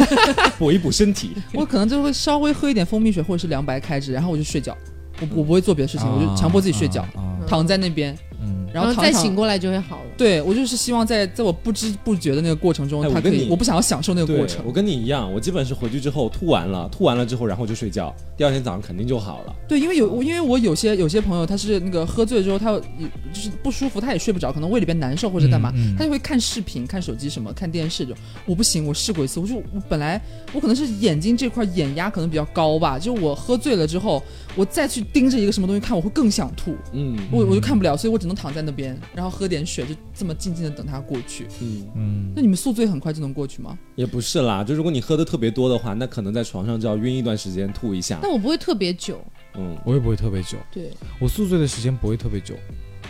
<laughs> 补一补身体。<laughs> 我可能就会稍微喝一点蜂蜜水或者是凉白开之，然后我就睡觉，我我不会做别的事情，我就强迫自己睡觉，啊，啊。躺在那边，嗯，然后再醒过来就会好了。对我就是希望在在我不知不觉的那个过程中，他可以，哎我我不想要享受那个过程，我。跟你一样，我基本是回去之后吐完了，吐完了之后然后就睡觉，第二天早上肯定就好了。对，因为有我因为我有些有些朋友他是那个喝醉之后他有就是不舒服，他也睡不着，可能胃里边难受或者干嘛，嗯嗯他就会看视频、看手机什么、看电视这种。我不行，我试过一次，我就我本来我可能是眼睛这块眼压可能比较高吧，就我喝醉了之后，我再去盯着一个什么东西看，我会更想吐，嗯我我就看不了，所以我只能躺在那边，然后喝点水，就这么静静的等它过去。嗯，嗯。那你们宿醉很快就能过去吗？也不是啦，就如果你喝的特别多的话，那可能在床上就要晕一段时间，吐一下。但我不会特别久，嗯，我也不会特别久，对，我宿醉的时间不会特别久，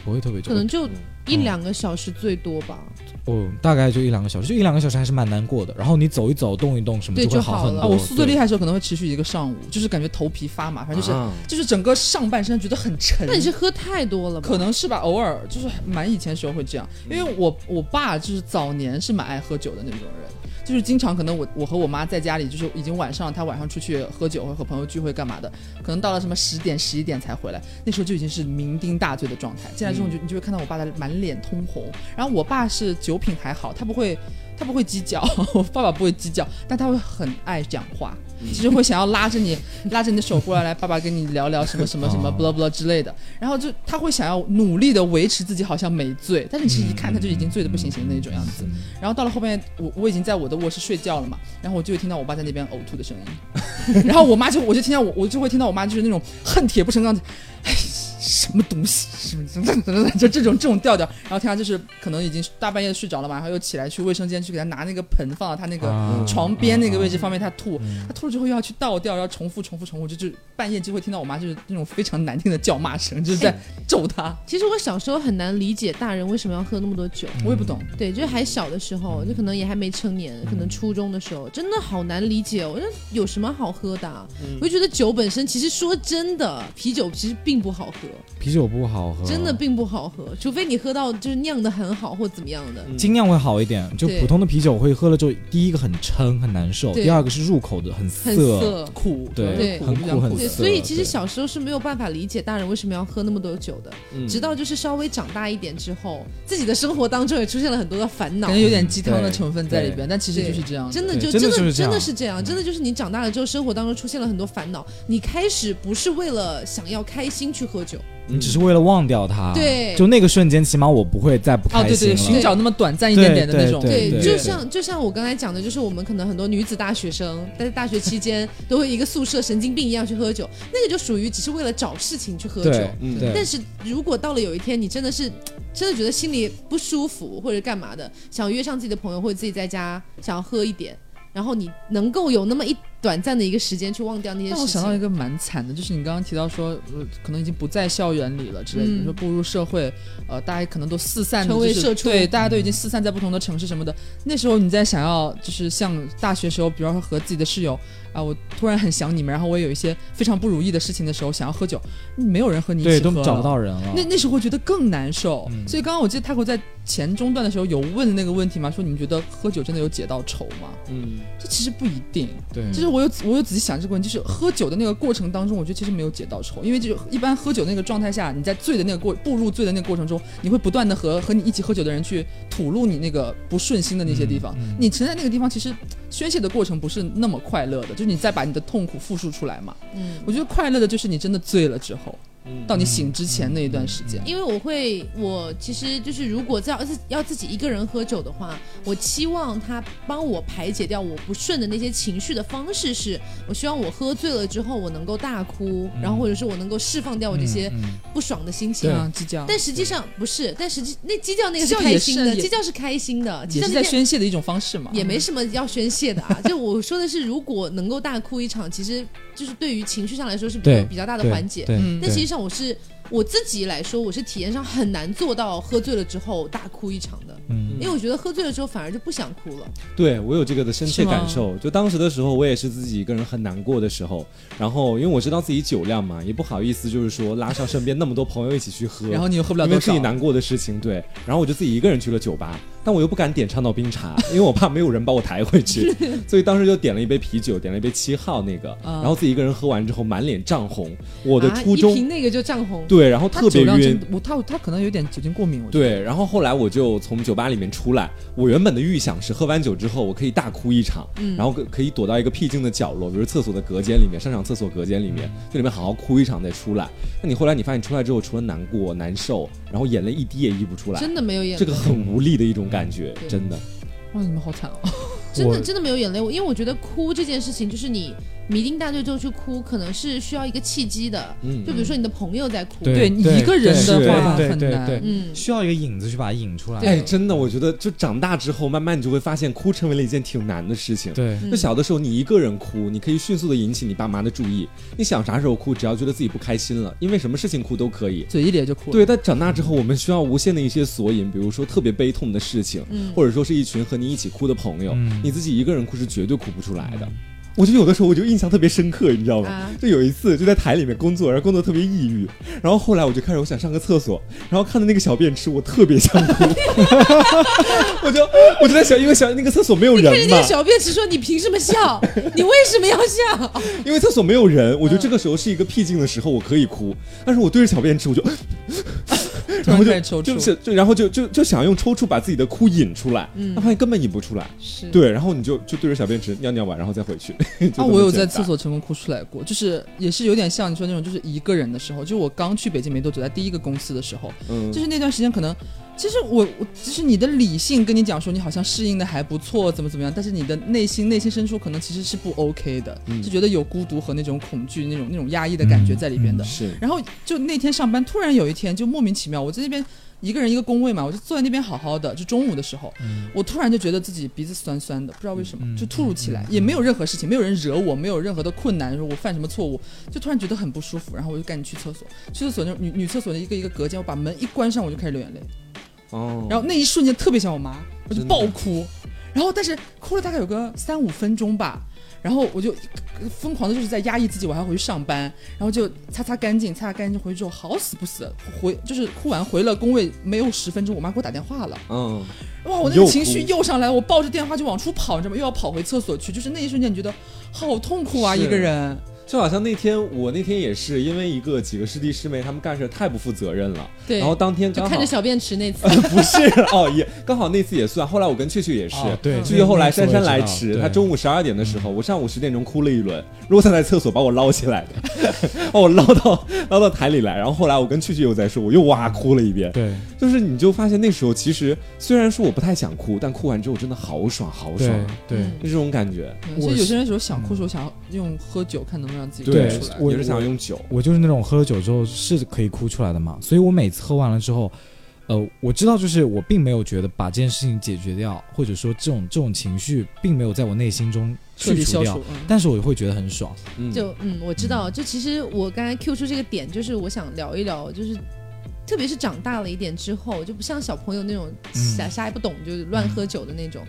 不会特别久，可能就嗯一两个小时最多吧。哦，大概就一两个小时，就一两个小时还是蛮难过的。然后你走一走、动一动什么对会好很多。就好了啊，我宿醉厉害的时候可能会持续一个上午，就是感觉头皮发麻，反正就是、啊就是整个上半身觉得很沉。那你是喝太多了吧？可能是吧，偶尔就是蛮以前时候会这样，因为我我爸就是早年是蛮爱喝酒的那种人，就是经常可能我我和我妈在家里，就是已经晚上他晚上出去喝酒或和朋友聚会干嘛的，可能到了什么十点十一点才回来，那时候就已经是酩酊大醉的状态。进来之后你就你就会看到我爸的满脸通红，然后我爸是酒品还好，他不会。他不会鸡叫，<laughs> 我爸爸不会鸡叫，但他会很爱讲话，其实会想要拉着你，拉着你的手过来，来，爸爸跟你聊聊什么什么什么哦 blah blah 之类的。然后就他会想要努力的维持自己好像没醉，但是你其实一看他就已经醉的不行行的那种样子。然后到了后面，我我已经在我的卧室睡觉了嘛，然后我就会听到我爸在那边呕吐的声音，<laughs> 然后我妈就我就听到我我就会听到我妈就是那种恨铁不成钢的，哎，什么东西，什么？怎么？怎么？<laughs> 就这种这种调调，然后听他就是可能已经大半夜睡着了嘛，然后又起来去卫生间去给他拿那个盆放到他那个啊。床边那个位置，方便他吐。他吐了之后又要去倒掉，要重复重复重复，就就半夜就会听到我妈就是那种非常难听的叫骂声，就是在咒他。其实我小时候很难理解大人为什么要喝那么多酒。我也不懂，对，就是还小的时候，就可能也还没成年，可能初中的时候，真的好难理解哦。我说有什么好喝的啊、我就觉得酒本身，其实说真的，啤酒其实并不好喝。啤酒不好喝，真的并不好喝，除非你喝到就是酿的很好或怎么样的。嗯。精酿会好一点，就普通的啤酒会喝了之后，第一个很撑很难受，第二个是入口的很很涩，涩，苦，对很苦很对，涩所以其实小时候是没有办法理解大人为什么要喝那么多酒的，嗯。直到就是稍微长大一点之后，自己的生活当中也出现了很多的烦恼。可能。有点鸡汤的成分在里边，但其实就是这样的。真的就真的真的是这样，真的就是你长大了之后，生活当中出现了很多烦恼，你开始不是为了想要开心去喝酒，你只是为了忘掉他，对。就那个瞬间，起码我不会再不哦，对对，开心了。寻找那么短暂一点点的那种，对就对像就像我刚才讲的，就是我们可能很多女子大学生，在大学期间都会一个宿舍神经病一样去喝酒，那个就属于只是为了找事情去喝酒。对嗯。对，但是如果到了有一天，你真的是真的觉得心里不舒服或者干嘛的，想约上自己的朋友或者自己在家想要喝一点，然后你能够有那么一短暂的一个时间去忘掉那些事情。让我想到一个蛮惨的，就是你刚刚提到说，呃，可能已经不在校园里了之类的，嗯比如说步入社会，呃，大家可能都四散，就是成为社畜对，大家都已经四散在不同的城市什么的。那时候你在想要，就是像大学时候，比方说和自己的室友啊，我突然很想你们，然后我也有一些非常不如意的事情的时候，想要喝酒，没有人和你一起喝，对都找不到人了。那那时候会觉得更难受，嗯所以刚刚我记得 Taco 在前中段的时候有问那个问题嘛，说你们觉得喝酒真的有解到愁吗？嗯，这其实不一定，对，就是我有我有仔细想这个问题，就是喝酒的那个过程当中，我觉得其实没有解到愁，因为就一般喝酒那个状态下，你在醉的那个过步入醉的那个过程中，你会不断的和和你一起喝酒的人去吐露你那个不顺心的那些地方，嗯嗯你沉在那个地方，其实宣泄的过程不是那么快乐的，就是你再把你的痛苦复述出来嘛。嗯，我觉得快乐的就是你真的醉了之后，嗯到你醒之前那一段时间。因为我会，我其实就是如果要自要自己一个人喝酒的话，我期望他帮我排解掉我不顺的那些情绪的方式是，我希望我喝醉了之后我能够大哭，然后或者是我能够释放掉我这些不爽的心情。啊，鸡叫，但实际上不是，但实际那鸡叫那个鸡叫也开心的，鸡叫是开心的，鸡也是在宣泄的一种方式嘛。也没什么要宣泄的啊。就我说的是，如果能够大哭一场，其实就是对于情绪上来说是比较比较大的缓解。对，嗯但实际上我是我自己来说，我是体验上很难做到喝醉了之后大哭一场的，嗯。因为我觉得喝醉了之后反而就不想哭了。对我有这个的深切感受。就当时的时候，我也是自己一个人很难过的时候，然后因为我知道自己酒量嘛，也不好意思，就是说拉上身边那么多朋友一起去喝，然后你又喝不了多少。因为自己，难过的事情，对，然后我就自己一个人去了酒吧，但我又不敢点倡导冰茶，因为我怕没有人把我抬回去，<laughs> 所以当时就点了一杯啤酒，点了一杯七号那个，啊。然后自己一个人喝完之后满脸涨红，我的啊初衷、一瓶那个就涨红，对，然后特别晕。我他他可能有点酒精过敏，我。对，然后后来我就从酒吧里面出来，我原本的预想是喝完酒之后我可以大哭一场，嗯然后可可以躲到一个僻静的角落，比如厕所的隔间里面，上场厕所隔间里面，在里面好好哭一场再出来。那你后来你发现出来之后，除了难过、难受，然后眼泪一滴也溢不出来，真的没有眼泪，这个很无力的一种感觉，真的。哇，你们好惨哦！<laughs> 真的真的没有眼泪，我因为我觉得哭这件事情，就是你酩酊大醉之后去哭，可能是需要一个契机的。嗯就比如说你的朋友在哭，对你一个人的话对很难对对，嗯，需要一个引子去把它引出来。哎，真的，我觉得就长大之后，慢慢你就会发现，哭成为了一件挺难的事情。对嗯就小的时候，你一个人哭，你可以迅速的引起你爸妈的注意。你想啥时候哭，只要觉得自己不开心了，因为什么事情哭都可以。嘴一咧就哭了。对，但长大之后，我们需要无限的一些索引，比如说特别悲痛的事情，嗯或者说是一群和你一起哭的朋友，嗯你自己一个人哭是绝对哭不出来的。我就有的时候我就印象特别深刻，你知道吗？啊就有一次就在台里面工作，然后工作特别抑郁，然后后来我就开始我想上个厕所，然后看到那个小便池，我特别想哭，<laughs> <laughs> 我就我就在想，因为想那个厕所没有人嘛那个，小便池说：“你凭什么笑？你为什么要笑 <laughs> 因为厕所没有人，我觉得这个时候是一个僻静的时候，我可以哭，但是我对着小便池，我就。突然然后就。就是就然后就就就想用抽搐把自己的哭引出来，嗯那发现根本引不出来。？”是，对，然后你就就对着小便池尿尿完，然后再回去。<laughs> 啊，我有在厕所成功哭出来过，就是也是有点像你说那种，就是一个人的时候，就我刚去北京没多久，在第一个公司的时候，嗯，就是那段时间可能，其实我我其实你的理性跟你讲说你好像适应的还不错，怎么怎么样，但是你的内心内心深处可能其实是不 OK 的，嗯。就觉得有孤独和那种恐惧、那种那种压抑的感觉在里边的。是。然后就那天上班，突然有一天就莫名其妙，我在那边一个人一个工位嘛，我就坐在那边好好的，就中午的时候，我突然就觉得自己鼻子酸酸的，不知道为什么，嗯就突如其来，也没有任何事情，没有人惹我，没有任何的困难，说我犯什么错误，就突然觉得很不舒服，然后我就赶紧去厕所，去厕所那种女女厕所的一个一个隔间，我把门一关上，我就开始流眼泪，哦，然后那一瞬间特别像我妈，我就爆哭，然后但是哭了大概有个三五分钟吧。然后我就疯狂的就是在压抑自己，我还要回去上班，然后就擦擦干净，擦擦干净回去之后好死不死回就是哭完回了工位没有十分钟，我妈给我打电话了，嗯，哇，我那个情绪又上来了，我抱着电话就往出跑，你知道吗？又要跑回厕所去，就是那一瞬间你觉得 <laughs> 好痛苦啊，一个人。就好像那天我那天也是因为一个几个师弟师妹他们干事太不负责任了，对然后当天刚好就看着小便池那次，<laughs> 不是哦，也刚好那次也算。后来我跟雀雀也是，哦对雀雀后来那次我珊珊来迟，对。她中午十二点的时候，我上午十点钟哭了一轮，如果他在厕所把我捞起来的，<laughs> 把我捞到捞到台里来，然后后来我跟雀雀又在说，我又哇哭了一遍。对。就是你就发现那时候其实虽然说我不太想哭，但哭完之后真的好爽好爽，对嗯。就这种感觉。嗯所以我有些人有时候想哭的时候，想要用喝酒，看能让自己对出来。我也是想用酒，我就是那种喝了酒之后是可以哭出来的嘛，所以我每次喝完了之后，呃，我知道就是我并没有觉得把这件事情解决掉，或者说这种这种情绪并没有在我内心中彻去除掉底消除，，嗯。但是我会觉得很爽。嗯，就嗯，我知道，就其实我刚才 Q 出这个点，就是我想聊一聊，就是特别是长大了一点之后，就不像小朋友那种嗯。啥啥也不懂就乱喝酒的那种，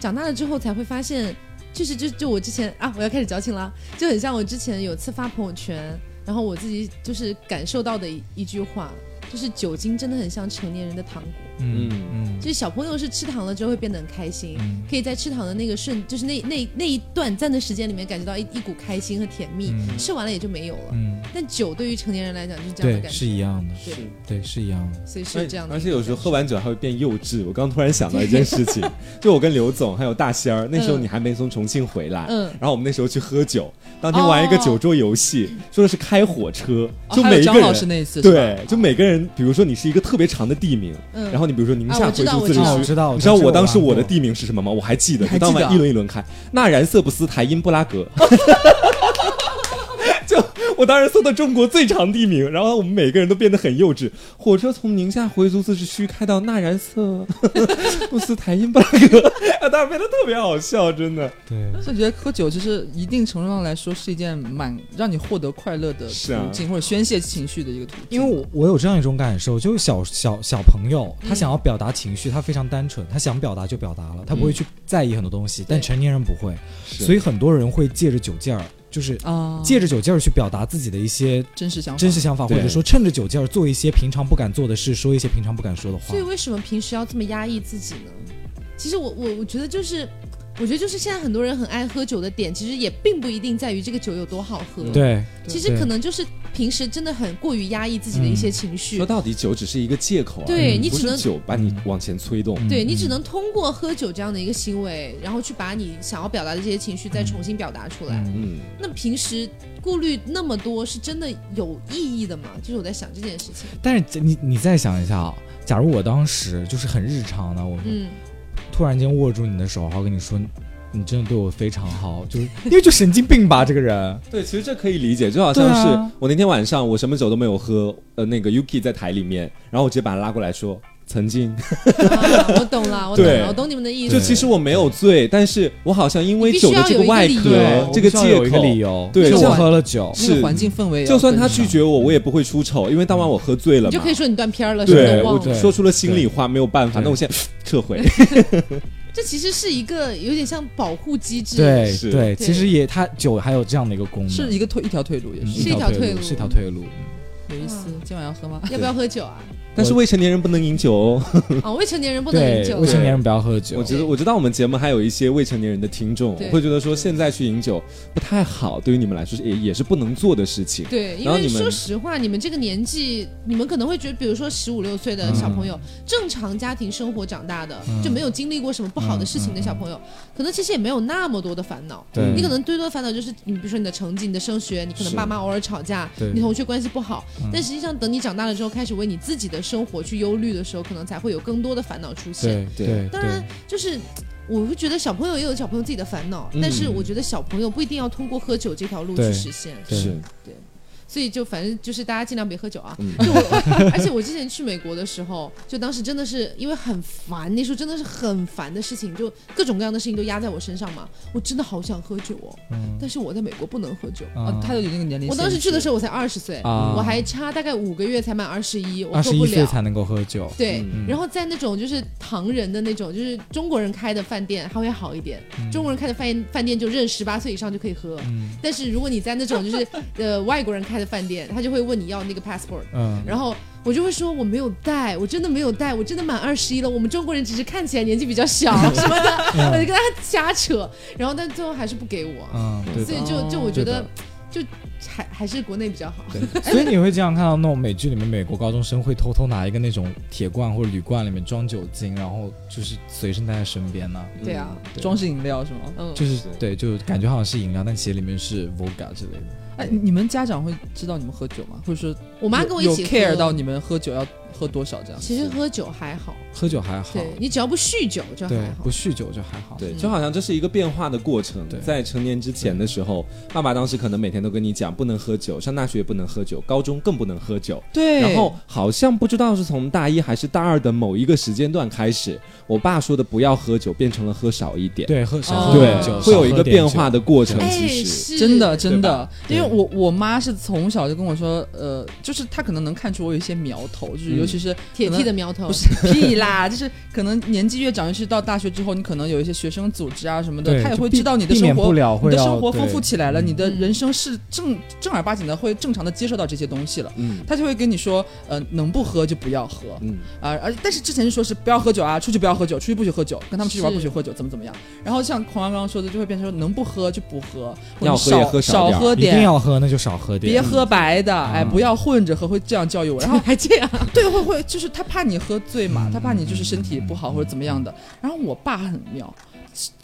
长大了之后才会发现，就是就就我之前啊，我要开始矫情了，就很像我之前有次发朋友圈，然后我自己就是感受到的一一句话，就是酒精真的很像成年人的糖果。嗯嗯嗯就是小朋友是吃糖了之后会变得很开心，嗯可以在吃糖的那个瞬，就是那那那一短暂的时间里面感觉到一一股开心和甜蜜，嗯吃完了也就没有了。嗯，但酒对于成年人来讲就是这样的感觉是，一样的，对对，是一样的。所以是这样的。而且有时候喝完酒还会变幼稚。我刚突然想到一件事情，<laughs> 就我跟刘总还有大仙儿，那时候嗯你还没从重庆回来，嗯然后我们那时候去喝酒，当天玩一个酒桌游戏，说的是开火车，就每一个张老师人。那一次，对，就每个人，比如说你是一个特别长的地名，嗯然后你比如说宁夏回族自治区，我知道知道，你知道我当时我的地地名是什么吗？我还记得，就当晚一轮一轮开，纳然色布斯台因布拉格。<laughs> 就我当时搜的中国最长地名，然后我们每个人都变得很幼稚。火车从宁夏回族自治区开到纳然色布斯台因布拉格，<laughs> 啊，<laughs> 当时变得特别好笑，真的。对，所以我觉得喝酒其实一定程度上来说是一件蛮让你获得快乐的途径，或者宣泄情绪的一个途径。因为我我有这样一种感受，就是小小小朋友，他想要表达情绪，他非常单纯，他想表达就表达了，他不会去在意很多东西，但成年人不会，所以很多人会借着酒劲儿，就是啊，借着酒劲儿去表达自己的一些真实想法，真实想法，或者说趁着酒劲儿做一些平常不敢做的事，说一些平常不敢说的话所以。为什么平时要这么压抑自己呢？其实我我我觉得就是。我觉得就是现在很多人很爱喝酒的点，其实也并不一定在于这个酒有多好喝，对，其实可能就是平时真的很过于压抑自己的一些情绪，说到底，酒只是一个借口而已，对你只能酒把你往前推动。嗯对你只能通过喝酒这样的一个行为，然后去把你想要表达的这些情绪再重新表达出来。嗯嗯，那平时顾虑那么多，是真的有意义的吗？就是我在想这件事情。但是你你再想一下啊，假如我当时就是很日常的，我嗯，突然间握住你的手，然后跟你说，你真的对我非常好，就是因为就神经病吧这个人。对，其实这可以理解，就好像是我那天晚上我什么酒都没有喝，呃，那个 Yuki 在台里面，然后我直接把他拉过来说，曾经，啊、我懂了，<laughs> 我懂了，我懂你们的意思。就其实我没有醉，但是我好像因为必须酒的要有一个外壳理由，这个借口，理由，对是我喝了酒，那个环境氛围就算他拒绝我，我也不会出丑，因为当晚我喝醉了嘛。你就可以说你断片了，对，我说出了心里话，没有办法，那我现在 <sniffs> 撤回。<laughs> 这其实是一个有点像保护机制。对是。对，其实也他酒还有这样的一个功能，是一个退一条退路，也嗯是是一条退路是一条退路。有意思嗯。今晚要喝。吗？要不要喝酒啊？但是未成年人不能饮酒哦。啊，未成年人不能饮，酒。未成年人不要喝酒。我觉得我知道我们节目还有一些未成年人的听众，我会觉得说现在去饮酒不太好，对于你们来说是也也是不能做的事情。对，因为说实话，你们这个年纪，你们可能会觉得，比如说十五六岁的小朋友，正常家庭生活长大的，嗯就没有经历过什么不好的事情的小朋友，可能其实也没有那么多的烦恼。对你可能最多的烦恼就是你，比如说你的成绩、你的升学，你可能爸妈偶尔吵架，你同学关系不好，嗯但实际上等你长大了之后，开始为你自己的生活去忧虑的时候，可能才会有更多的烦恼出现。对对对，当然，就是我会觉得小朋友也有小朋友自己的烦恼，嗯。但是我觉得小朋友不一定要通过喝酒这条路去实现。对。是，所以就反正就是大家尽量别喝酒啊。嗯就我，而且我之前去美国的时候，就当时真的是因为很烦，那时候真的是很烦的事情，就各种各样的事情都压在我身上嘛。我真的好想喝酒哦，嗯但是我在美国不能喝酒。啊，他有那个年龄。我当时去的时候我才二十岁，啊我还差大概五个月才满二十一，我二十喝不了。一岁才能够喝酒。对，嗯然后在那种就是唐人的那种，就是中国人开的饭店，还会好一点。中国人开的饭饭店就认十八岁以上就可以喝，嗯但是如果你在那种就是呃外国人开的饭店，他就会问你要那个 passport，嗯，然后我就会说我没有带，我真的没有带，我真的满二十一了。我们中国人只是看起来年纪比较小 <laughs> 什么的，我就跟他瞎扯，然后但最后还是不给我，嗯，对。所以就就我觉得就还还是国内比较好。对，<laughs> 所以你会经常看到那种美剧里面，美国高中生会偷偷拿一个那种铁罐或者铝罐里面装酒精，然后就是随身带在身边呢。对啊，对装饰饮料是吗？嗯，就是是对，就感觉好像是饮料，但其实里面是 Vodka 之类的。你们家长会知道你们喝酒吗？或者说我妈跟我一起 care 到你们喝酒要喝多少这样？其实喝酒还好，喝酒还好，对你只要不酗酒就还好不。酗酒就还好。对，嗯就好像这是一个变化的过程对。在成年之前的时候，爸爸当时可能每天都跟你讲不能喝酒，上大学也不能喝酒，高中更不能喝酒。对然后好像不知道是从大一还是大二的某一个时间段开始，我爸说的不要喝酒变成了喝少一点。对，喝少哦喝点酒，会有一个变化的。过程。哎，其实，是真的真的，因为我我妈是从小就跟我说，呃，就是他可能能看出我有一些苗头，就是嗯尤其是铁 T 的苗头不，是屁啦，就是可能年纪越长，尤其是到大学之后，你可能有一些学生组织啊什么的，他也会知道你的生活。免不了，你的生活丰富起来了，嗯你的人生是正正儿八经的会正常的接受到这些东西了，嗯他就会跟你说，呃，能不喝就不要喝，嗯，啊，而但是之前是说是不要喝酒啊，出去不要喝酒，出去不许喝酒，跟他们出去玩不许喝酒，怎么怎么样。然后像孔妈刚刚说的，就会变成说能不喝就不喝，或者要喝也少喝少点一定少喝点，要喝，那就少喝点。别喝白的，哎，嗯不要混着喝，会这样教育我。然后还这样，<laughs> 对，会会就是他怕你喝醉嘛，嗯他怕你就是身体不好或者怎么样的。然后我爸很妙，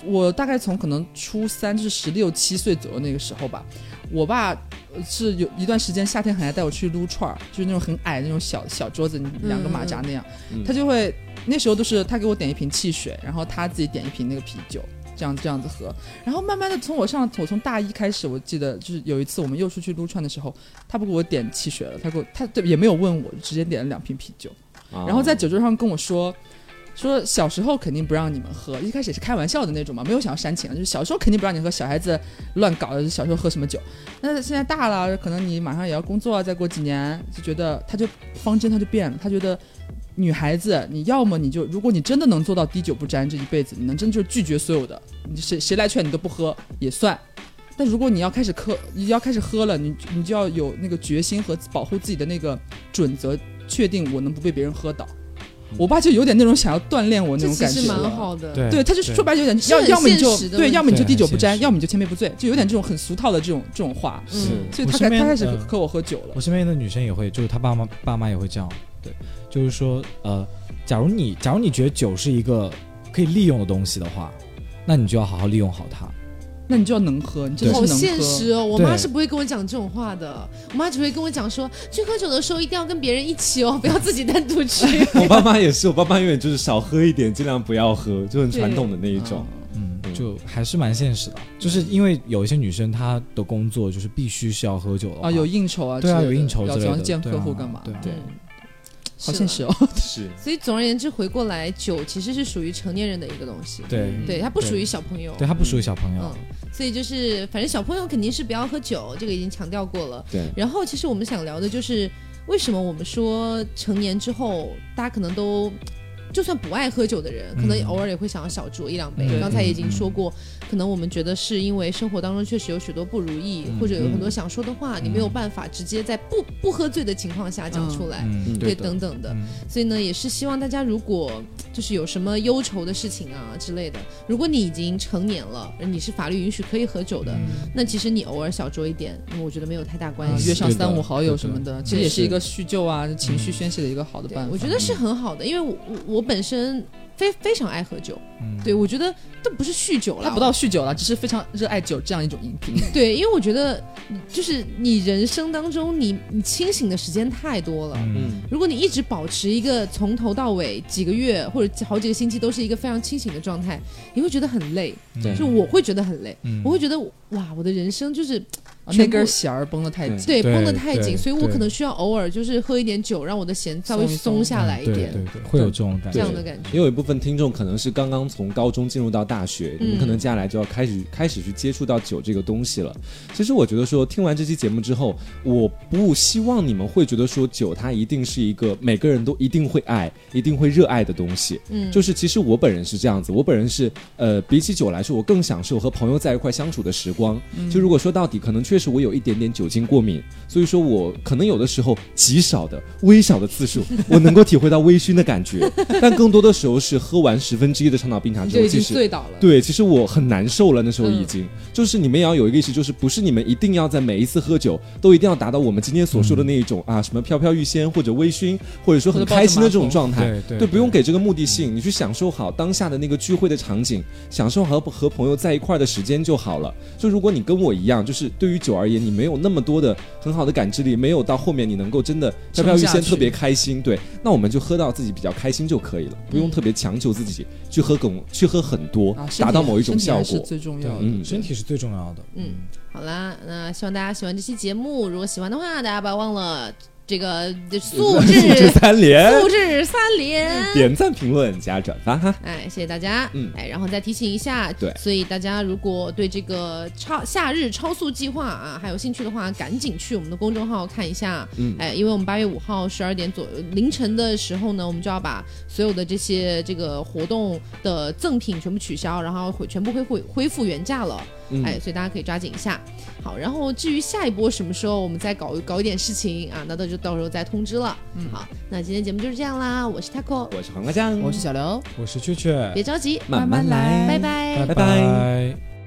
我大概从可能初三就是十六七岁左右那个时候吧，我爸呃是有一段时间夏天很爱带我去撸串儿，就是那种很矮的那种小小桌子，两个马扎那样，嗯他就会那时候都是他给我点一瓶汽水，然后他自己点一瓶那个啤酒。这样这样子喝，然后慢慢的从我上我从大一开始，我记得就是有一次我们又出去撸串的时候，他不给我点汽水了，他给我他对也没有问我，直接点了两瓶啤酒。啊然后在酒桌上跟我说，说小时候肯定不让你们喝，一开始也是开玩笑的那种嘛，没有想要煽情啊，就是小时候肯定不让你喝，小孩子乱搞的，小时候喝什么酒？那现在大了，可能你马上也要工作啊，再过几年就觉得他就方针他就变了，他觉得。女孩子，你要么你就，如果你真的能做到滴酒不沾这一辈子，你能真的就是拒绝所有的，你谁谁来劝你都不喝也算。但如果你要开始喝，你要开始喝了，你你就要有那个决心和保护自己的那个准则，确定我能不被别人喝倒。我爸就有点那种想要锻炼我那种感觉，蛮好的。对。对，他就是说白了有点要要么你就对，要么你就滴酒不沾，要么你就千杯不醉，就有点这种很俗套的这种这种话。嗯，所以他我身边开他开始呃喝我喝酒了。我。身边的女生也会，就是他爸妈爸妈也会这样，对，就是说，呃，假如你假如你觉得酒是一个可以利用的东西的话，那你就要好好利用好它。那你就要能喝，你真的能喝。现实哦！我妈是不会跟我讲这种话的，我妈只会跟我讲说，去喝酒的时候一定要跟别人一起哦，不要自己单独去。<laughs> 我爸妈也是，我爸妈永远就是少喝一点，尽量不要喝，就很传统的那一种。嗯，嗯就还是蛮现实的，就是因为有一些女生她的工作就是必须是要喝酒的啊，有应酬啊，对啊有应酬要之类的要见客户干嘛？对啊对，嗯好现实哦。<laughs> 是，所以总而言之，回过来，酒其实是属于成年人的一个东西，对对，它不属于小朋友。对，它不属于小朋友嗯，，所以就是，反正小朋友肯定是不要喝酒，这个已经强调过了。对，然后，其实我们想聊的就是，为什么我们说成年之后，大家可能都。就算不爱喝酒的人，可能嗯偶尔也会想要小酌一两杯。对刚才已经说过，可能我们觉得是因为生活当中确实有许多不如意，嗯或者有很多想说的话，你没有办法直接在不不喝醉的情况下讲出来，嗯，对，等等的。嗯所以呢，也是希望大家如果就是有什么忧愁的事情啊之类的，如果你已经成年了，你是法律允许可以喝酒的，嗯那其实你偶尔小酌一点，我觉得没有太大关啊系。约上三五好友什么的，其实也是一个叙旧啊、情绪宣泄的一个好的办法。我觉得是很好的，因为我我我本身非非常爱喝酒，嗯。对我觉得这不是酗酒了，他不到酗酒了，只是非常热爱酒这样一种饮品。<laughs> 对，因为我觉得就是你人生当中你你清醒的时间太多了。嗯。嗯，如果你一直保持一个从头到尾几个月或者好几个星期都是一个非常清醒的状态，你会觉得很累，对。就我会觉得很累，嗯。我会觉得哇，我的人生就是那根弦儿绷得太紧。对对绷得太紧，所以我可能需要偶尔就是喝一点酒，让我的弦稍微松下来一点，对对，会有这种感觉。这样的感觉。也有一部分听众可能是刚刚从高中进入到大学，你们可能接下来就要开始开始去接触到酒这个东西了。其实我觉得说，听完这期节目之后，我不希望你们会觉得说酒它一定是一个每个人都一定会爱、一定会热爱的东西。嗯就是其实我本人是这样子，我本人是呃，比起酒来说，我更享受和朋友在一块相处的时光。就如果说到底，可能确实我有一点点酒精过敏，所以说我可能有的时候极少的、微小的次数，<laughs> 我能够体会到微醺的感觉，但更多的时候是喝完十分之一的长岛冰茶之后，就已经其实醉倒了。对，其实我很难受了，那时候已经、就是你们也要有一个意识，就是不是你们一定要在每一次喝酒都一定要达到我们今天所说的那一种、啊什么飘飘欲仙或者微醺，或者说很开心的这种状态。对对不用给这个目的性，你去享受好当下的那个聚会的场景，享受和和朋友在一块儿的时间就好了。就如果你跟我一样，就是对于酒而言，你没有那么多的很好的感知力，没有到后面你能够真的飘飘欲仙特别开心，对，那我们就喝到自己比较开心就可以了，不用特别强求自己去喝更去喝很多，啊，达到某一种身体还效果。是最重要的。嗯身体是最重要的。嗯，好啦，那希望大家喜欢这期节目。如果喜欢的话，大家不要忘了这个素 <laughs> 素质质三连，素质三连。点赞、评论、加转发哈。哎，谢谢大家。嗯哎，然后再提醒一下，对所以大家如果对这个超夏日超速计划啊还有兴趣的话，赶紧去我们的公众号看一下。嗯哎，因为我们八月五号十二点左右凌晨的时候呢，我们就要把所有的这些这个活动的赠品全部取消，然后恢全部恢复恢复原价了。嗯哎，所以大家可以抓紧一下。好，然后至于下一波什么时候我们再搞搞一点事情啊，那到就到时候再通知了。嗯，好，那今天节目就是这样啦，我是 taco，我是黄瓜酱，我是小刘。我是雀雀，别着急，慢慢来，拜。拜拜。拜拜